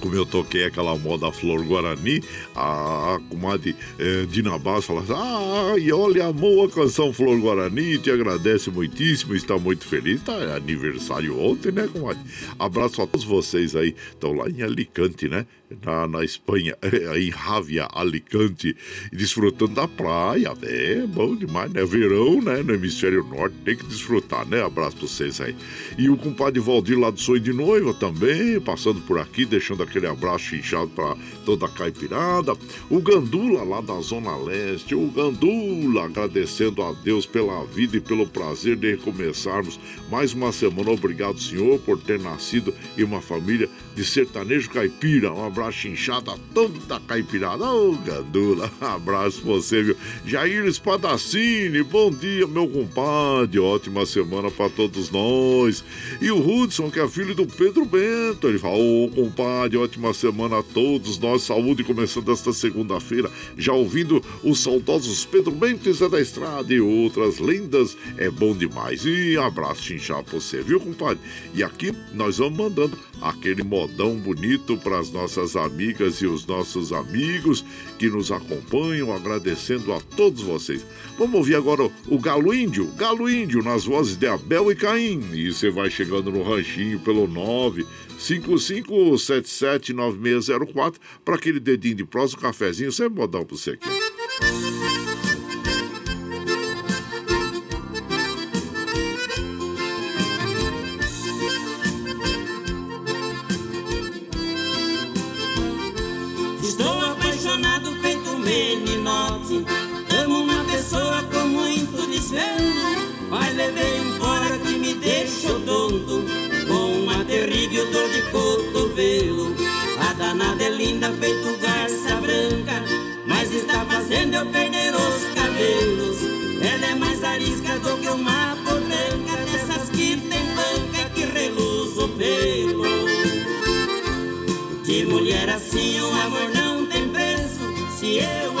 como eu toquei aquela moda Flor Guarani, a, a comadre é, Dina Bass fala assim, ah, e olha, amou a canção Flor Guarani, te agradece muitíssimo, está muito feliz, tá é aniversário ontem, né, comadre? Abraço a todos vocês aí, estão lá em Alicante, né? Na, na Espanha, em Rávia, Alicante, desfrutando da praia. É bom demais, né? Verão, né? No hemisfério norte, tem que desfrutar, né? Abraço pra vocês aí. E o compadre Valdir lá do Sonho de Noiva também, passando por aqui, deixando aquele abraço inchado pra toda a caipirada. O Gandula lá da Zona Leste, o Gandula agradecendo a Deus pela vida e pelo prazer de recomeçarmos mais uma semana. Obrigado, Senhor, por ter nascido em uma família de sertanejo caipira. Um abraço inchado a toda caipirada. Ô, oh, Gandula, abraço pra você, viu? Jair Espadacini, bom dia, meu compadre. Ótima semana para todos nós. E o Hudson, que é filho do Pedro Bento, ele fala: Ô, oh, compadre ótima semana a todos nós. Saúde começando esta segunda-feira, já ouvindo os saudosos Pedro Bento da Estrada e outras lendas. É bom demais. E abraço chinchado pra você, viu, compadre? E aqui nós vamos mandando aquele modão bonito para as nossas amigas e os nossos amigos que nos acompanham, agradecendo a todos vocês. Vamos ouvir agora o Galo Índio, Galo Índio, nas vozes de Abel e Caim. E você vai chegando no ranchinho pelo 9 55779604 para aquele dedinho de prosa, um cafezinho, sempre modão para você aqui. Tonto, com uma terrível dor de cotovelo. A danada é linda, feito garça branca, mas está fazendo eu perder os cabelos. Ela é mais arisca do que uma potranca, dessas que tem banca que reluz o pelo. De mulher assim o amor não tem preço, se eu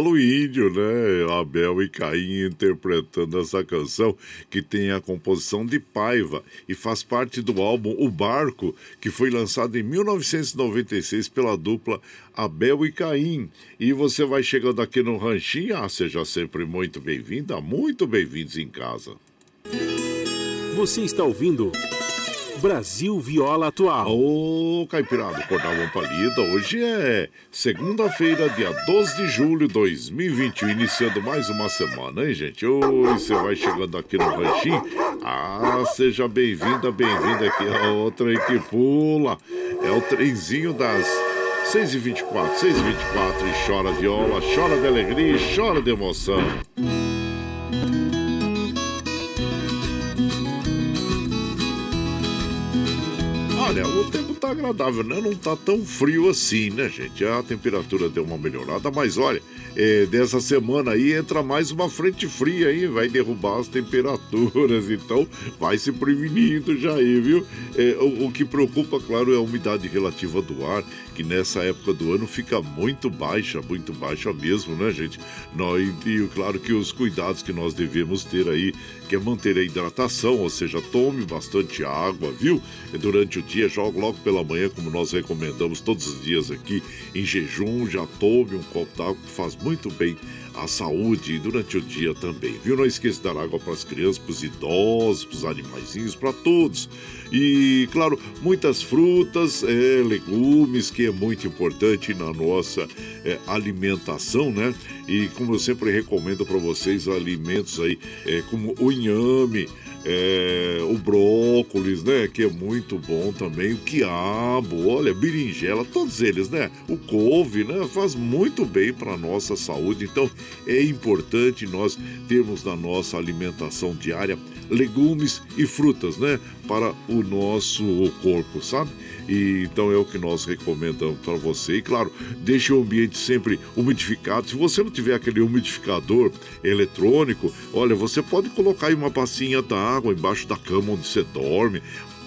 Aí o Galo Índio, né? Abel e Caim interpretando essa canção que tem a composição de Paiva e faz parte do álbum O Barco, que foi lançado em 1996 pela dupla Abel e Caim. E você vai chegando aqui no Ranchinho, ah, seja sempre muito bem-vinda, muito bem-vindos em casa. Você está ouvindo Brasil Viola Atual. Ô, Caipirada, acordar uma palida. Hoje é segunda-feira, dia 12 de julho de 2021, iniciando mais uma semana, hein, gente? Oi, você vai chegando aqui no Ranchinho. Ah, seja bem-vinda, bem-vinda aqui a outra aí que pula. É o trenzinho das 6h24, 6h24 e chora viola, chora de alegria e chora de emoção. Olha, o tempo tá agradável, né? Não tá tão frio assim, né, gente? A temperatura deu uma melhorada, mas olha, é, dessa semana aí entra mais uma frente fria aí, vai derrubar as temperaturas, então vai se prevenindo já aí, viu? É, o, o que preocupa, claro, é a umidade relativa do ar, que nessa época do ano fica muito baixa, muito baixa mesmo, né, gente? Nós, e claro que os cuidados que nós devemos ter aí, que é manter a hidratação, ou seja, tome bastante água, viu? Durante o dia joga logo pela manhã, como nós recomendamos todos os dias aqui, em jejum, já tome um copo d'água que faz muito bem à saúde durante o dia também, viu? Não esqueça de dar água para as crianças, para os idosos, para os animaizinhos, para todos. E, claro, muitas frutas, é, legumes, que é muito importante na nossa é, alimentação, né? E como eu sempre recomendo para vocês, alimentos aí é, como o inhame, é, o brócolis, né? Que é muito bom também. O quiabo, olha, berinjela, todos eles, né? O couve, né? Faz muito bem para nossa saúde. Então é importante nós termos na nossa alimentação diária legumes e frutas, né? Para o nosso corpo, sabe? E, então é o que nós recomendamos para você. E claro, deixe o ambiente sempre umidificado. Se você não tiver aquele umidificador eletrônico, olha, você pode colocar aí uma bacinha d'água embaixo da cama onde você dorme.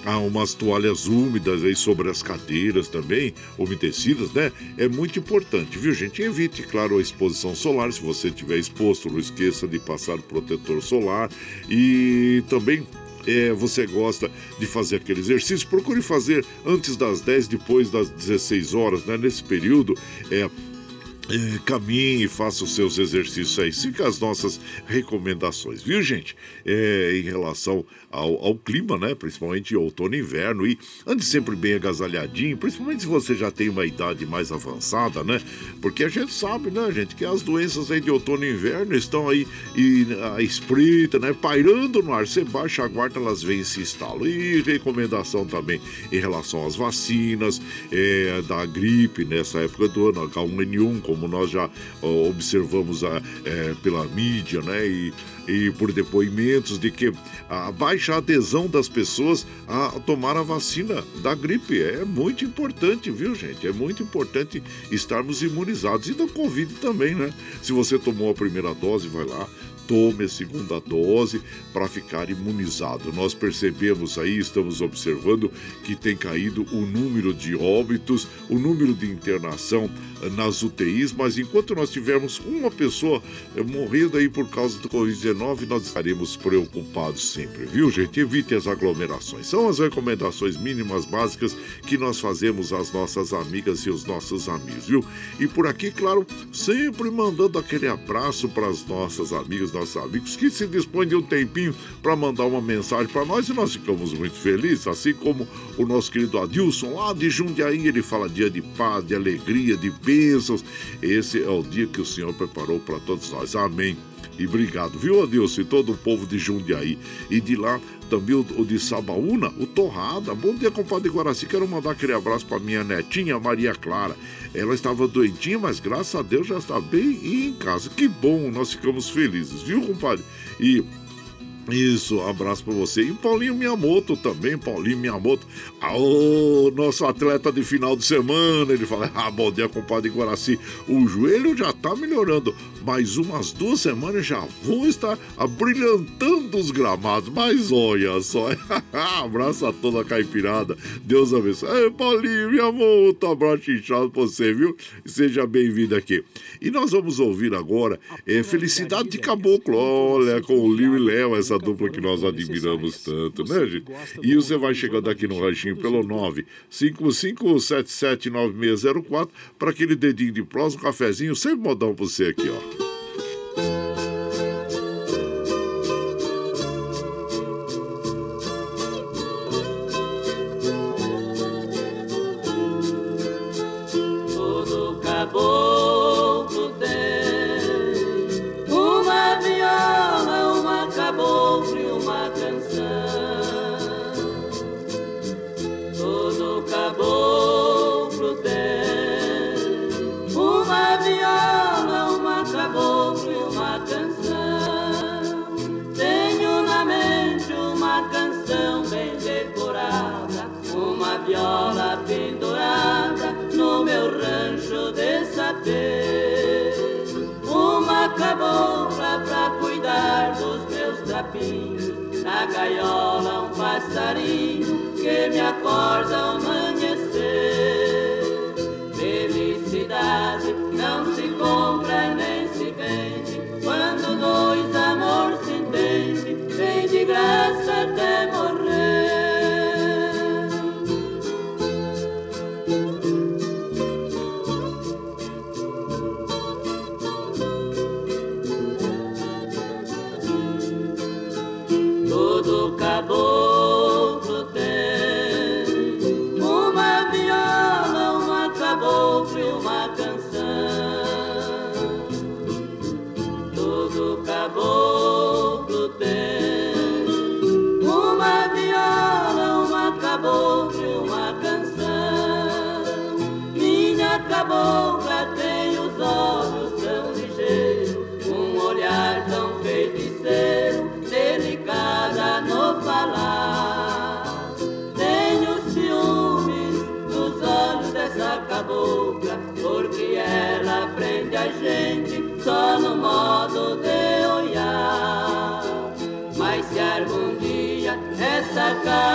Há umas toalhas úmidas aí sobre as cadeiras também, umedecidas, né? É muito importante, viu, gente? Evite, claro, a exposição solar. Se você estiver exposto, não esqueça de passar protetor solar. E também é, você gosta de fazer aquele exercício, procure fazer antes das 10, depois das 16 horas, né? Nesse período, é, é, caminhe e faça os seus exercícios aí. Siga as nossas recomendações, viu, gente? É, em relação ao, ao, clima, né? Principalmente outono e inverno. E ande sempre bem agasalhadinho, principalmente se você já tem uma idade mais avançada, né? Porque a gente sabe, né, gente, que as doenças aí de outono e inverno estão aí e a espreita, né? Pairando no ar. Você baixa a guarda, elas vêm se instalam. E recomendação também em relação às vacinas, é, da gripe nessa época do ano, H1N1, como nós já observamos a, é, pela mídia, né? E e por depoimentos de que a baixa adesão das pessoas a tomar a vacina da gripe é muito importante, viu, gente? É muito importante estarmos imunizados e da Covid também, né? Se você tomou a primeira dose, vai lá, tome a segunda dose para ficar imunizado. Nós percebemos aí, estamos observando que tem caído o número de óbitos, o número de internação nas UTIs, mas enquanto nós tivermos uma pessoa eh, morrendo aí por causa do Covid-19, nós estaremos preocupados sempre, viu, gente? Evite as aglomerações. São as recomendações mínimas básicas que nós fazemos às nossas amigas e os nossos amigos, viu? E por aqui, claro, sempre mandando aquele abraço para as nossas amigas, nossos amigos que se dispõem de um tempinho para mandar uma mensagem para nós e nós ficamos muito felizes, assim como o nosso querido Adilson lá de Jundiaí, ele fala dia de paz, de alegria, de bênçãos. Esse é o dia que o Senhor preparou para todos nós. Amém. E obrigado, viu, Deus, e todo o povo de Jundiaí. E de lá também o, o de Sabaúna, o Torrada. Bom dia, compadre Guaraci. Quero mandar aquele abraço para minha netinha Maria Clara. Ela estava doentinha, mas graças a Deus já está bem e em casa. Que bom, nós ficamos felizes, viu, compadre? E isso, um abraço para você. E Paulinho Miyamoto também, Paulinho Miyamoto. Ô, nosso atleta de final de semana. Ele fala: Ah, bom dia, compadre Guaraci. O joelho já tá melhorando. Mais umas duas semanas já vou estar abrilhantando os gramados. Mas olha só. abraço a toda a caipirada. Deus abençoe. Paulinho Miyamoto, abraço inchado pra você, viu? Seja bem-vindo aqui. E nós vamos ouvir agora é, Felicidade de Caboclo. Olha, com o Lio e Léo, essa dupla que nós admiramos tanto, né, gente? E você vai chegando aqui no ranchinho pelo 955779604 para aquele dedinho de prós, um cafezinho, sempre modão para você aqui, ó. Essa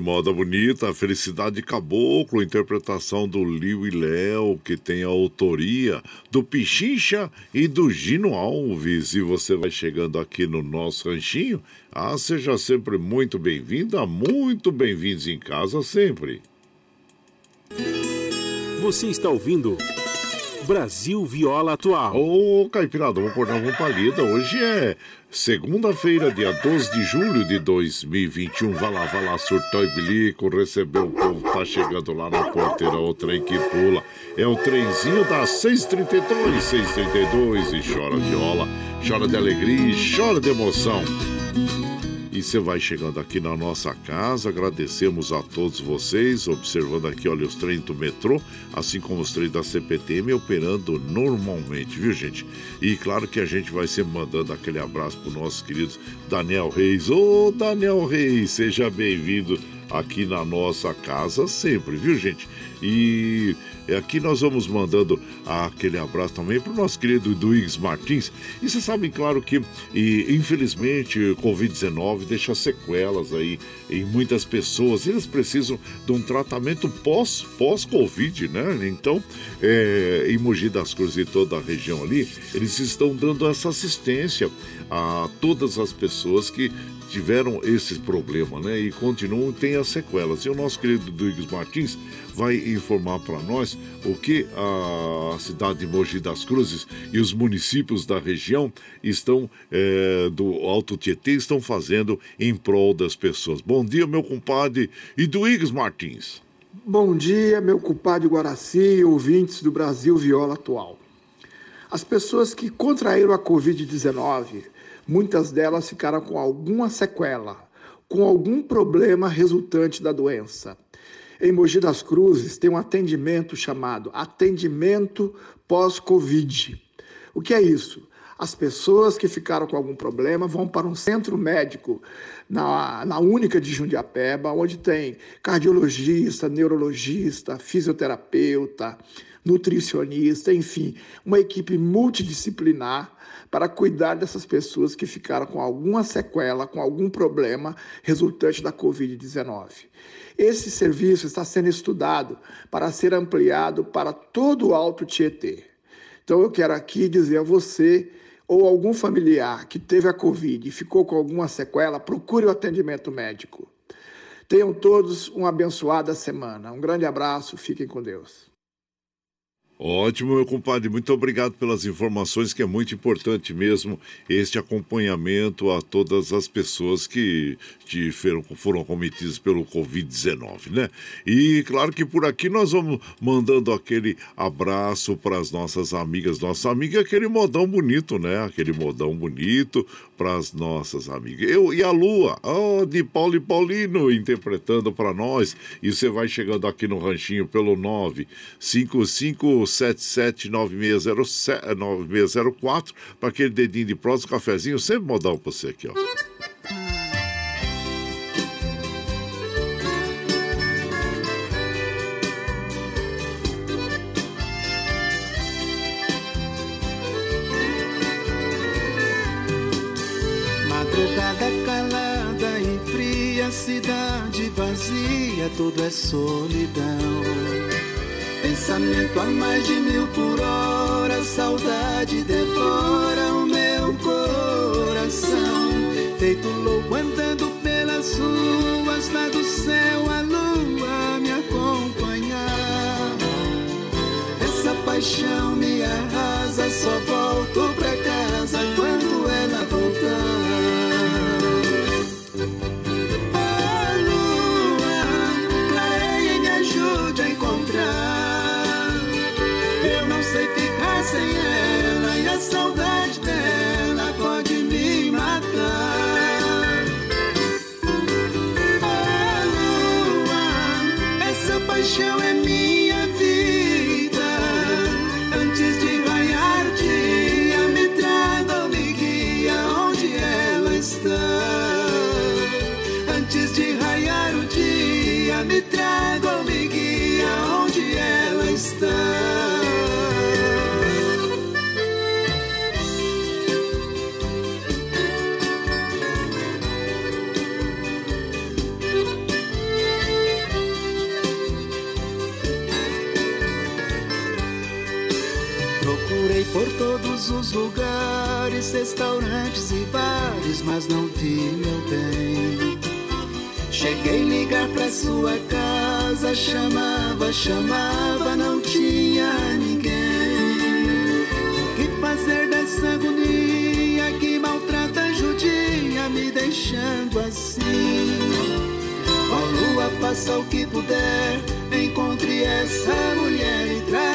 moda bonita, Felicidade de Caboclo, interpretação do Liu e Léo, que tem a autoria do Pichincha e do Gino Alves. E você vai chegando aqui no nosso ranchinho. Ah, seja sempre muito bem-vinda, muito bem-vindos em casa sempre. Você está ouvindo Brasil Viola Atual. Ô, Caipirada, vamos acordar uma palida. Hoje é segunda-feira, dia 12 de julho de 2021. Vai lá, vai lá, surtou e bilico, recebeu o povo, tá chegando lá na porteira, o trem que pula. É o trenzinho das 632, 632 e chora viola, chora de alegria e chora de emoção. E você vai chegando aqui na nossa casa, agradecemos a todos vocês, observando aqui, olha, os trens do metrô, assim como os trens da CPTM operando normalmente, viu, gente? E claro que a gente vai sempre mandando aquele abraço pro nosso querido Daniel Reis. Ô, Daniel Reis, seja bem-vindo aqui na nossa casa sempre, viu, gente? E aqui nós vamos mandando aquele abraço também para o nosso querido Duígues Martins. E vocês sabem, claro, que e, infelizmente o Covid-19 deixa sequelas aí em muitas pessoas. Eles precisam de um tratamento pós, pós-Covid, né? Então, é, em Mogi das Cruzes e toda a região ali, eles estão dando essa assistência a todas as pessoas que tiveram esse problema, né? E continuam, tem as sequelas. E o nosso querido Duígues Martins vai informar para nós o que a cidade de Mogi das Cruzes e os municípios da região estão, é, do Alto Tietê, estão fazendo em prol das pessoas. Bom dia, meu compadre Duígues Martins. Bom dia, meu compadre Guaraci e ouvintes do Brasil Viola Atual. As pessoas que contraíram a Covid-19 Muitas delas ficaram com alguma sequela, com algum problema resultante da doença. Em Mogi das Cruzes tem um atendimento chamado atendimento pós-Covid. O que é isso? As pessoas que ficaram com algum problema vão para um centro médico na, na Única de Jundiapeba, onde tem cardiologista, neurologista, fisioterapeuta, nutricionista, enfim, uma equipe multidisciplinar para cuidar dessas pessoas que ficaram com alguma sequela, com algum problema resultante da Covid-19. Esse serviço está sendo estudado para ser ampliado para todo o Alto Tietê. Então eu quero aqui dizer a você ou algum familiar que teve a Covid e ficou com alguma sequela, procure o atendimento médico. Tenham todos uma abençoada semana. Um grande abraço, fiquem com Deus. Ótimo, meu compadre. Muito obrigado pelas informações, que é muito importante mesmo este acompanhamento a todas as pessoas que foram, foram cometidas pelo Covid-19, né? E claro que por aqui nós vamos mandando aquele abraço para as nossas amigas, nossa amiga, aquele modão bonito, né? Aquele modão bonito para as nossas amigas. Eu e a Lua, oh, de Paulo e Paulino, interpretando para nós. E você vai chegando aqui no ranchinho pelo 955 9779604 para aquele dedinho de prosa, cafezinho, sempre modal para você aqui, ó. Cidade vazia, tudo é solidão. Pensamento a mais de mil por hora, saudade devora o meu coração. Feito louco andando pelas ruas, lá do céu a lua me acompanhar. Essa paixão me arrasa, só volto lugares, restaurantes e bares, mas não vi meu bem. Cheguei ligar pra sua casa, chamava, chamava, não tinha ninguém. O que fazer dessa agonia que maltrata judia, me deixando assim? Ó lua, faça o que puder, encontre essa mulher e traga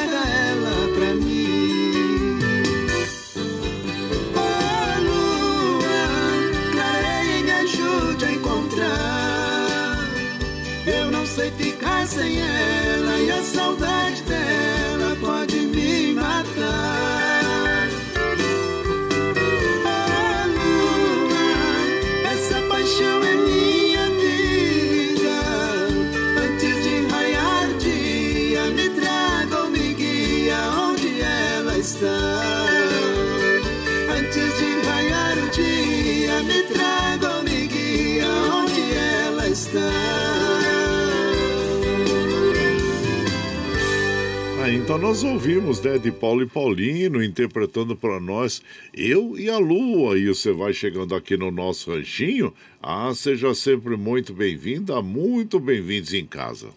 então nós ouvimos, né, de Paulo e Paulino interpretando para nós Eu e a Lua. E você vai chegando aqui no nosso ranchinho. Ah, seja sempre muito bem-vinda, muito bem-vindos em casa.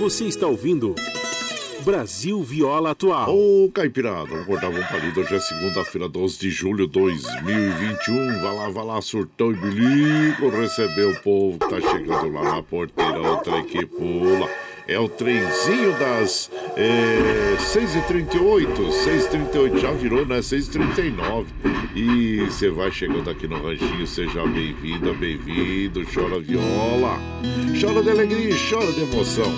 Você está ouvindo Brasil Viola Atual. Ô, Caipirada, vamos cortar um palito. Hoje é segunda-feira, 12 de julho de 2021. Vai lá, vai lá, surtão e bilico. Receber o povo que tá chegando lá na porteira. Outra que pula. É o trenzinho das é, 6h38. 6h38 já virou, né? 6h39. E você vai chegando aqui no ranchinho. Seja bem-vinda, bem-vindo. Chora viola. Chora de alegria, chora de emoção.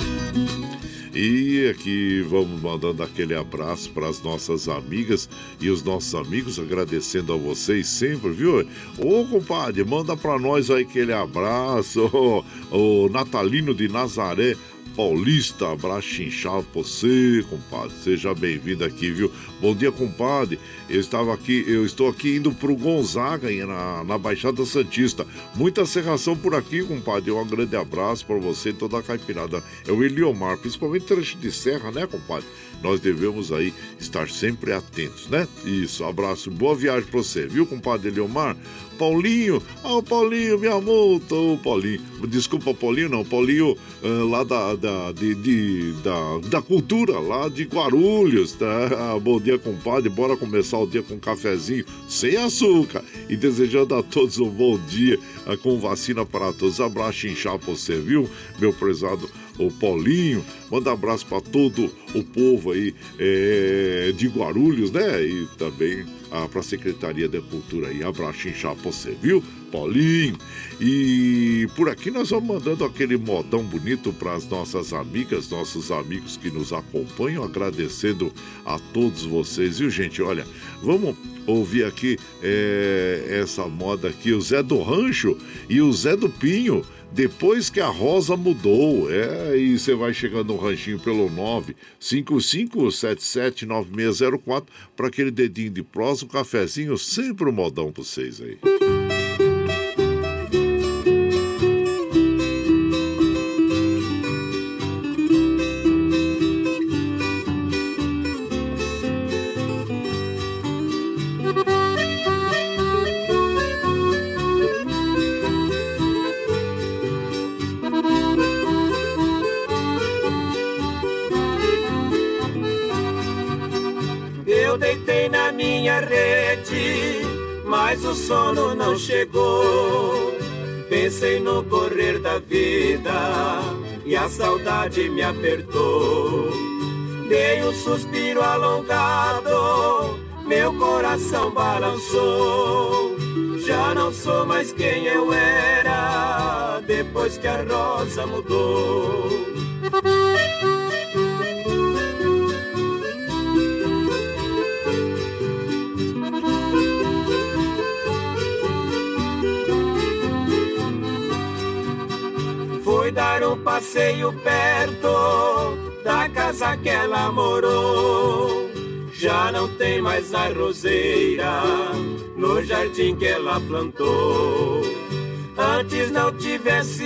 E aqui vamos mandando aquele abraço para as nossas amigas e os nossos amigos, agradecendo a vocês sempre, viu? Ô, compadre, manda para nós aí aquele abraço. O Natalino de Nazaré, Paulista, abraço inchado pra você, compadre. Seja bem-vindo aqui, viu? Bom dia, compadre. Eu estava aqui, eu estou aqui indo pro Gonzaga, na, na Baixada Santista. Muita serração por aqui, compadre. Um grande abraço para você e toda a caipirada. É o Eliomar, principalmente trecho de serra, né, compadre? Nós devemos aí estar sempre atentos, né? Isso, abraço, boa viagem pra você, viu, compadre Eliomar? Paulinho, ah, o Paulinho, minha multa, ô Paulinho. Desculpa, Paulinho, não, Paulinho ah, lá da, da, de, de- da, da cultura, lá de Guarulhos, tá? Bom dia, compadre, bora começar o dia com um cafezinho sem açúcar. E desejando a todos um bom dia ah, com vacina para todos. Abraço inchado pra você, viu, meu prezado o Paulinho. Manda abraço para todo o povo aí é, de Guarulhos, né? E também ah, para a Secretaria da Cultura aí. Abraço inchado pra você, viu, Paulinho? E por aqui nós vamos mandando aquele modão bonito para as nossas amigas, nossos amigos que nos acompanham, agradecendo a todos vocês, viu, gente? Olha, vamos ouvir aqui é, essa moda aqui, o Zé do Rancho e o Zé do Pinho. Depois que a rosa mudou, é, e você vai chegando no ranchinho pelo 955779604 para aquele dedinho de prosa, um cafezinho, sempre um modão para vocês aí. Sono não chegou. Pensei no correr da vida e a saudade me apertou. Dei um suspiro alongado, meu coração balançou. Já não sou mais quem eu era, depois que a rosa mudou. Passeio perto da casa que ela morou. Já não tem mais a roseira no jardim que ela plantou. Antes não tivesse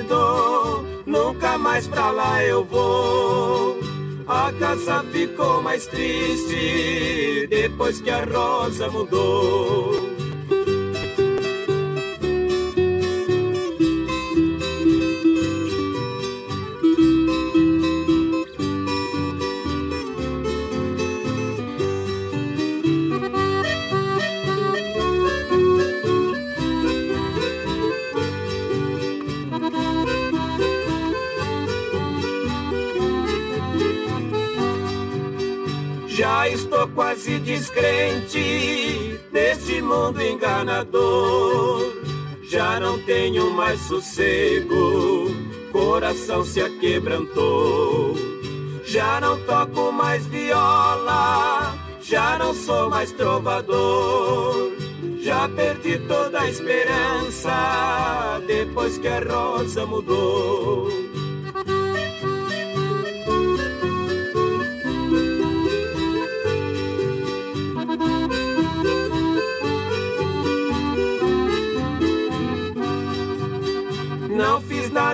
ido, nunca mais pra lá eu vou. A casa ficou mais triste depois que a rosa mudou. Quase descrente desse mundo enganador. Já não tenho mais sossego, coração se aquebrantou. Já não toco mais viola, já não sou mais trovador. Já perdi toda a esperança depois que a rosa mudou.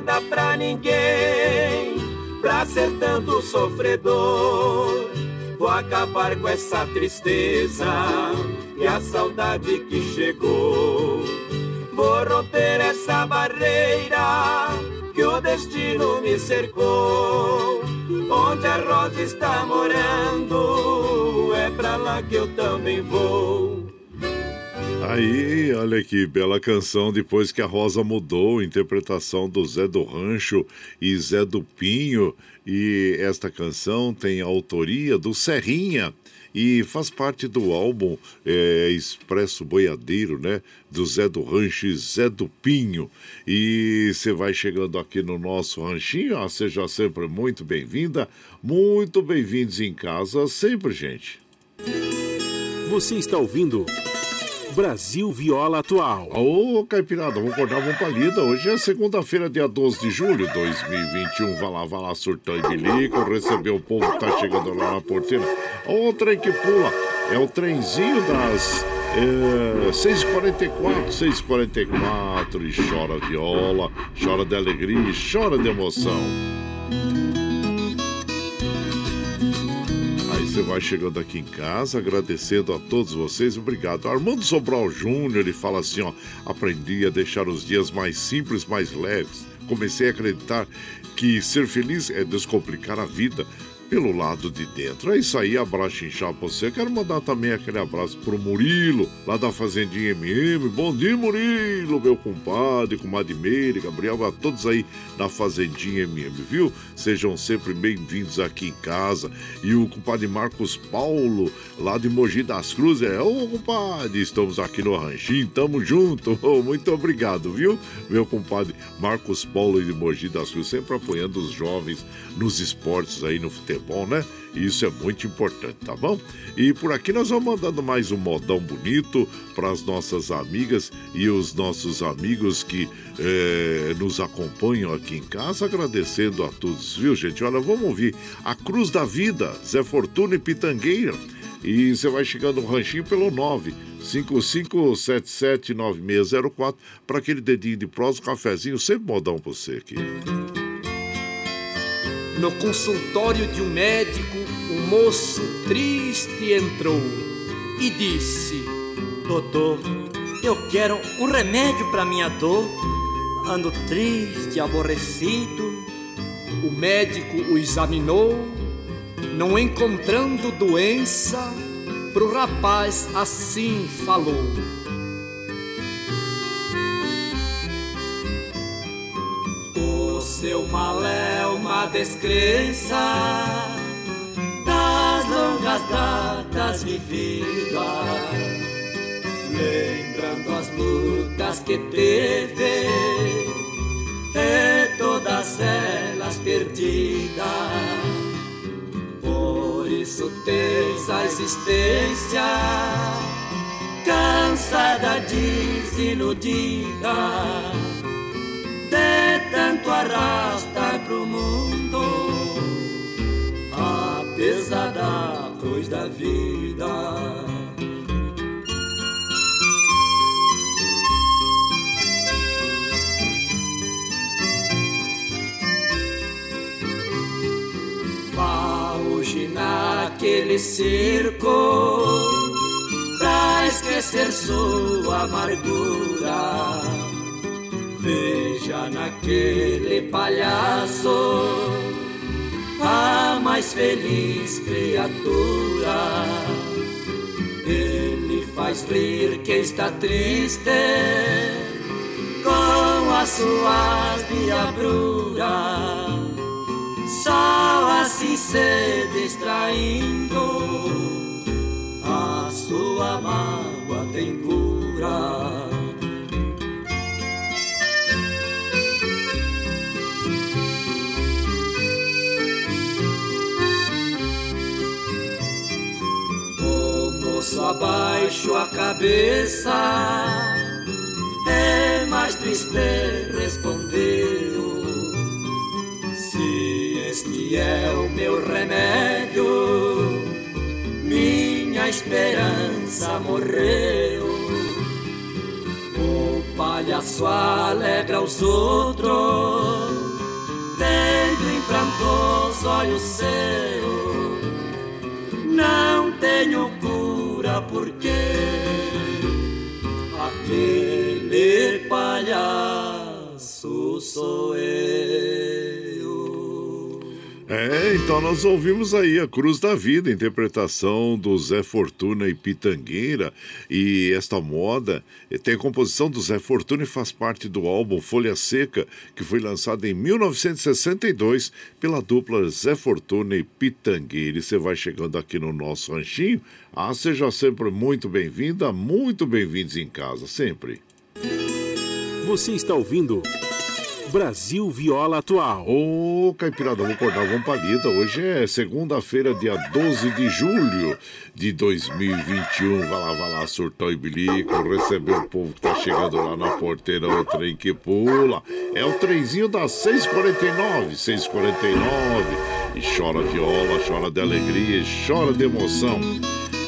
Nada pra ninguém, pra ser tanto sofredor. Vou acabar com essa tristeza e a saudade que chegou. Vou romper essa barreira que o destino me cercou. Onde a rosa está morando, é pra lá que eu também vou. Aí, olha que bela canção, depois que a Rosa mudou, interpretação do Zé do Rancho e Zé do Pinho. E esta canção tem a autoria do Serrinha e faz parte do álbum é, Expresso Boiadeiro, né? Do Zé do Rancho e Zé do Pinho. E você vai chegando aqui no nosso ranchinho, ó, seja sempre muito bem-vinda, muito bem-vindos em casa, sempre, gente. Você está ouvindo. Brasil Viola Atual. Ô, Caipirada, vamos acordar, vamos pra lida. Hoje é segunda-feira, dia 12 de julho de 2021. Vai lá, vai lá, surtão e bilico, receber o povo que tá chegando lá na porteira. O trem que pula é o trenzinho das é, 6h44, 6h44 e chora viola, chora de alegria, chora de emoção. Você vai chegando aqui em casa, agradecendo a todos vocês, obrigado. Armando Sobral Júnior, ele fala assim, ó, aprendi a deixar os dias mais simples, mais leves. Comecei a acreditar que ser feliz é descomplicar a vida pelo lado de dentro. É isso aí, abraço inchado pra você. Quero mandar também aquele abraço pro Murilo, lá da Fazendinha MM. Bom dia, Murilo, meu compadre, comadre Meire, Gabriel, a todos aí na Fazendinha MM, viu? Sejam sempre bem-vindos aqui em casa. E o compadre Marcos Paulo, lá de Mogi das Cruzes, é, ô compadre, estamos aqui no Ranchinho, tamo junto. muito obrigado, viu? Meu compadre Marcos Paulo de Mogi das Cruzes, sempre apoiando os jovens nos esportes aí, no futebol bom, né? Isso é muito importante, tá bom? E por aqui nós vamos mandando mais um modão bonito para as nossas amigas e os nossos amigos que é, nos acompanham aqui em casa, agradecendo a todos, viu, gente? Olha, vamos ouvir a Cruz da Vida, Zé Fortuna e Pitangueira. E você vai chegando no ranchinho pelo 9 55779604 para aquele dedinho de prosa, um cafezinho, sempre modão pra você aqui. No consultório de um médico, um moço triste entrou e disse: Doutor, eu quero um remédio para minha dor. Ando triste, aborrecido. O médico o examinou, não encontrando doença, pro rapaz assim falou seu mal é uma descrença das longas datas vividas, lembrando as lutas que teve e todas elas perdidas. Por isso tens a existência cansada, desiludida de tanto arrasta pro mundo a pesada cruz da vida. naquele circo pra esquecer sua amargura. Veja naquele palhaço a mais feliz criatura. Ele faz rir quem está triste com as suas diabruras só assim se distraindo, a sua mágoa tem cura. Abaixo a cabeça, é mais triste respondeu. Se este é o meu remédio, minha esperança morreu. O palhaço alegra os outros, tendo em pranto os olhos seus. Não tenho porque aquele palhaço sou eu. É, então nós ouvimos aí a Cruz da Vida, interpretação do Zé Fortuna e Pitangueira. E esta moda eh, tem a composição do Zé Fortuna e faz parte do álbum Folha Seca, que foi lançado em 1962 pela dupla Zé Fortuna e Pitangueira. E você vai chegando aqui no nosso ranchinho. Ah, seja sempre muito bem-vinda, muito bem-vindos em casa, sempre. Você está ouvindo Brasil Viola Atual. Ô, Caipirada, vou acordar, vamos pra. Hoje é segunda-feira, dia 12 de julho de 2021. Vai lá, vai lá, surtão e bilico, receber o povo que tá chegando lá na porteira, o trem que pula. É o trenzinho das 6h49, 6h49. E chora viola, chora de alegria, chora de emoção.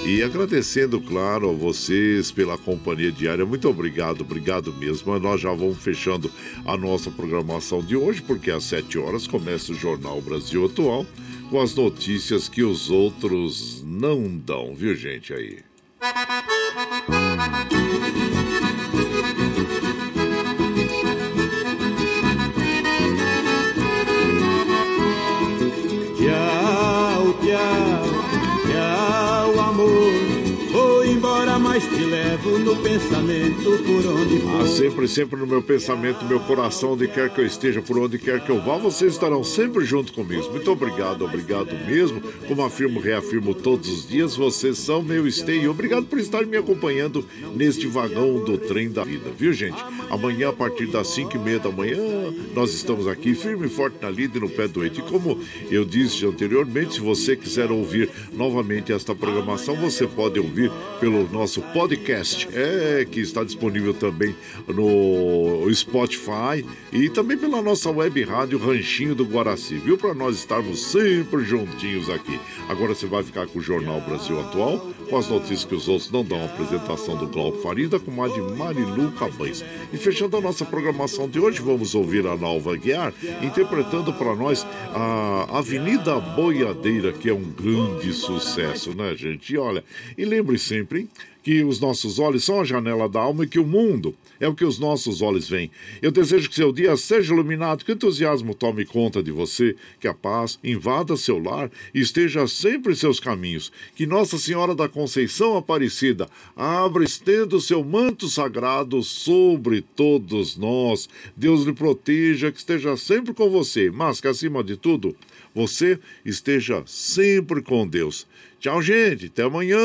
E agradecendo, claro, a vocês pela companhia diária. Muito obrigado, obrigado mesmo. Nós já vamos fechando a nossa programação de hoje, porque às 7 horas começa o Jornal Brasil Atual com as notícias que os outros não dão, viu, gente? Aí. No pensamento por onde for. Ah, sempre, sempre no meu pensamento, no meu coração, onde quer que eu esteja, por onde quer que eu vá, vocês estarão sempre junto comigo. Muito obrigado, obrigado mesmo. Como afirmo, reafirmo todos os dias, vocês são meu esteio. Obrigado por estar me acompanhando neste vagão do trem da vida, viu, gente? Amanhã, a partir das 5 e meia da manhã, nós estamos aqui firme e forte na lida e no pé do. E como eu disse anteriormente, se você quiser ouvir novamente esta programação, você pode ouvir pelo nosso podcast, é que está disponível também no Spotify e também pela nossa web rádio Ranchinho do Guaraci, viu? Para nós estarmos sempre juntinhos aqui. Agora você vai ficar com o Jornal Brasil Atual, com as notícias que os outros não dão, a apresentação do Glauco Farida com a de Marilu Cabães. E fechando a nossa programação de hoje, vamos ouvir a Nalva Guiar interpretando para nós a Avenida Boiadeira, que é um grande sucesso, né, gente? E olha, e lembre sempre, hein? Que os nossos olhos são a janela da alma e que o mundo é o que os nossos olhos veem. Eu desejo que seu dia seja iluminado, que o entusiasmo tome conta de você, que a paz invada seu lar e esteja sempre em seus caminhos. Que Nossa Senhora da Conceição Aparecida abra estenda o seu manto sagrado sobre todos nós. Deus lhe proteja, que esteja sempre com você, mas que acima de tudo, você esteja sempre com Deus. Tchau, gente. Até amanhã.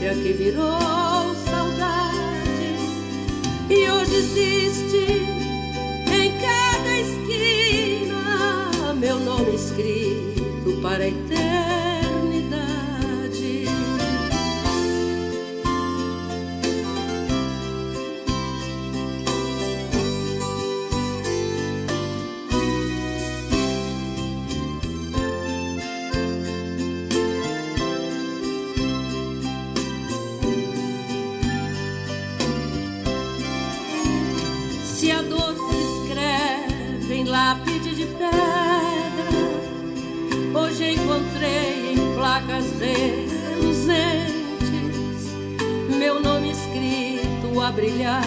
ausência que virou saudade e hoje existe. brilhar,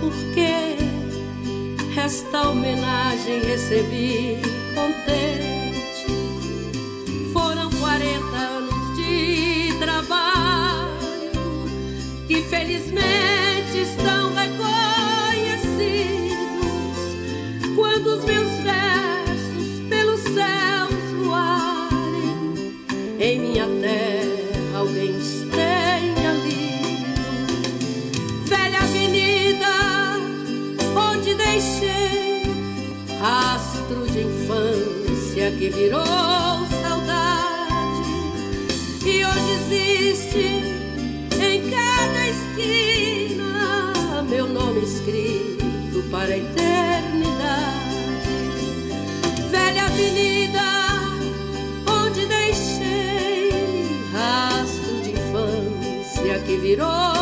porque esta homenagem recebi. que virou saudade e hoje existe em cada esquina meu nome escrito para a eternidade. Velha avenida onde deixei rastro de infância que virou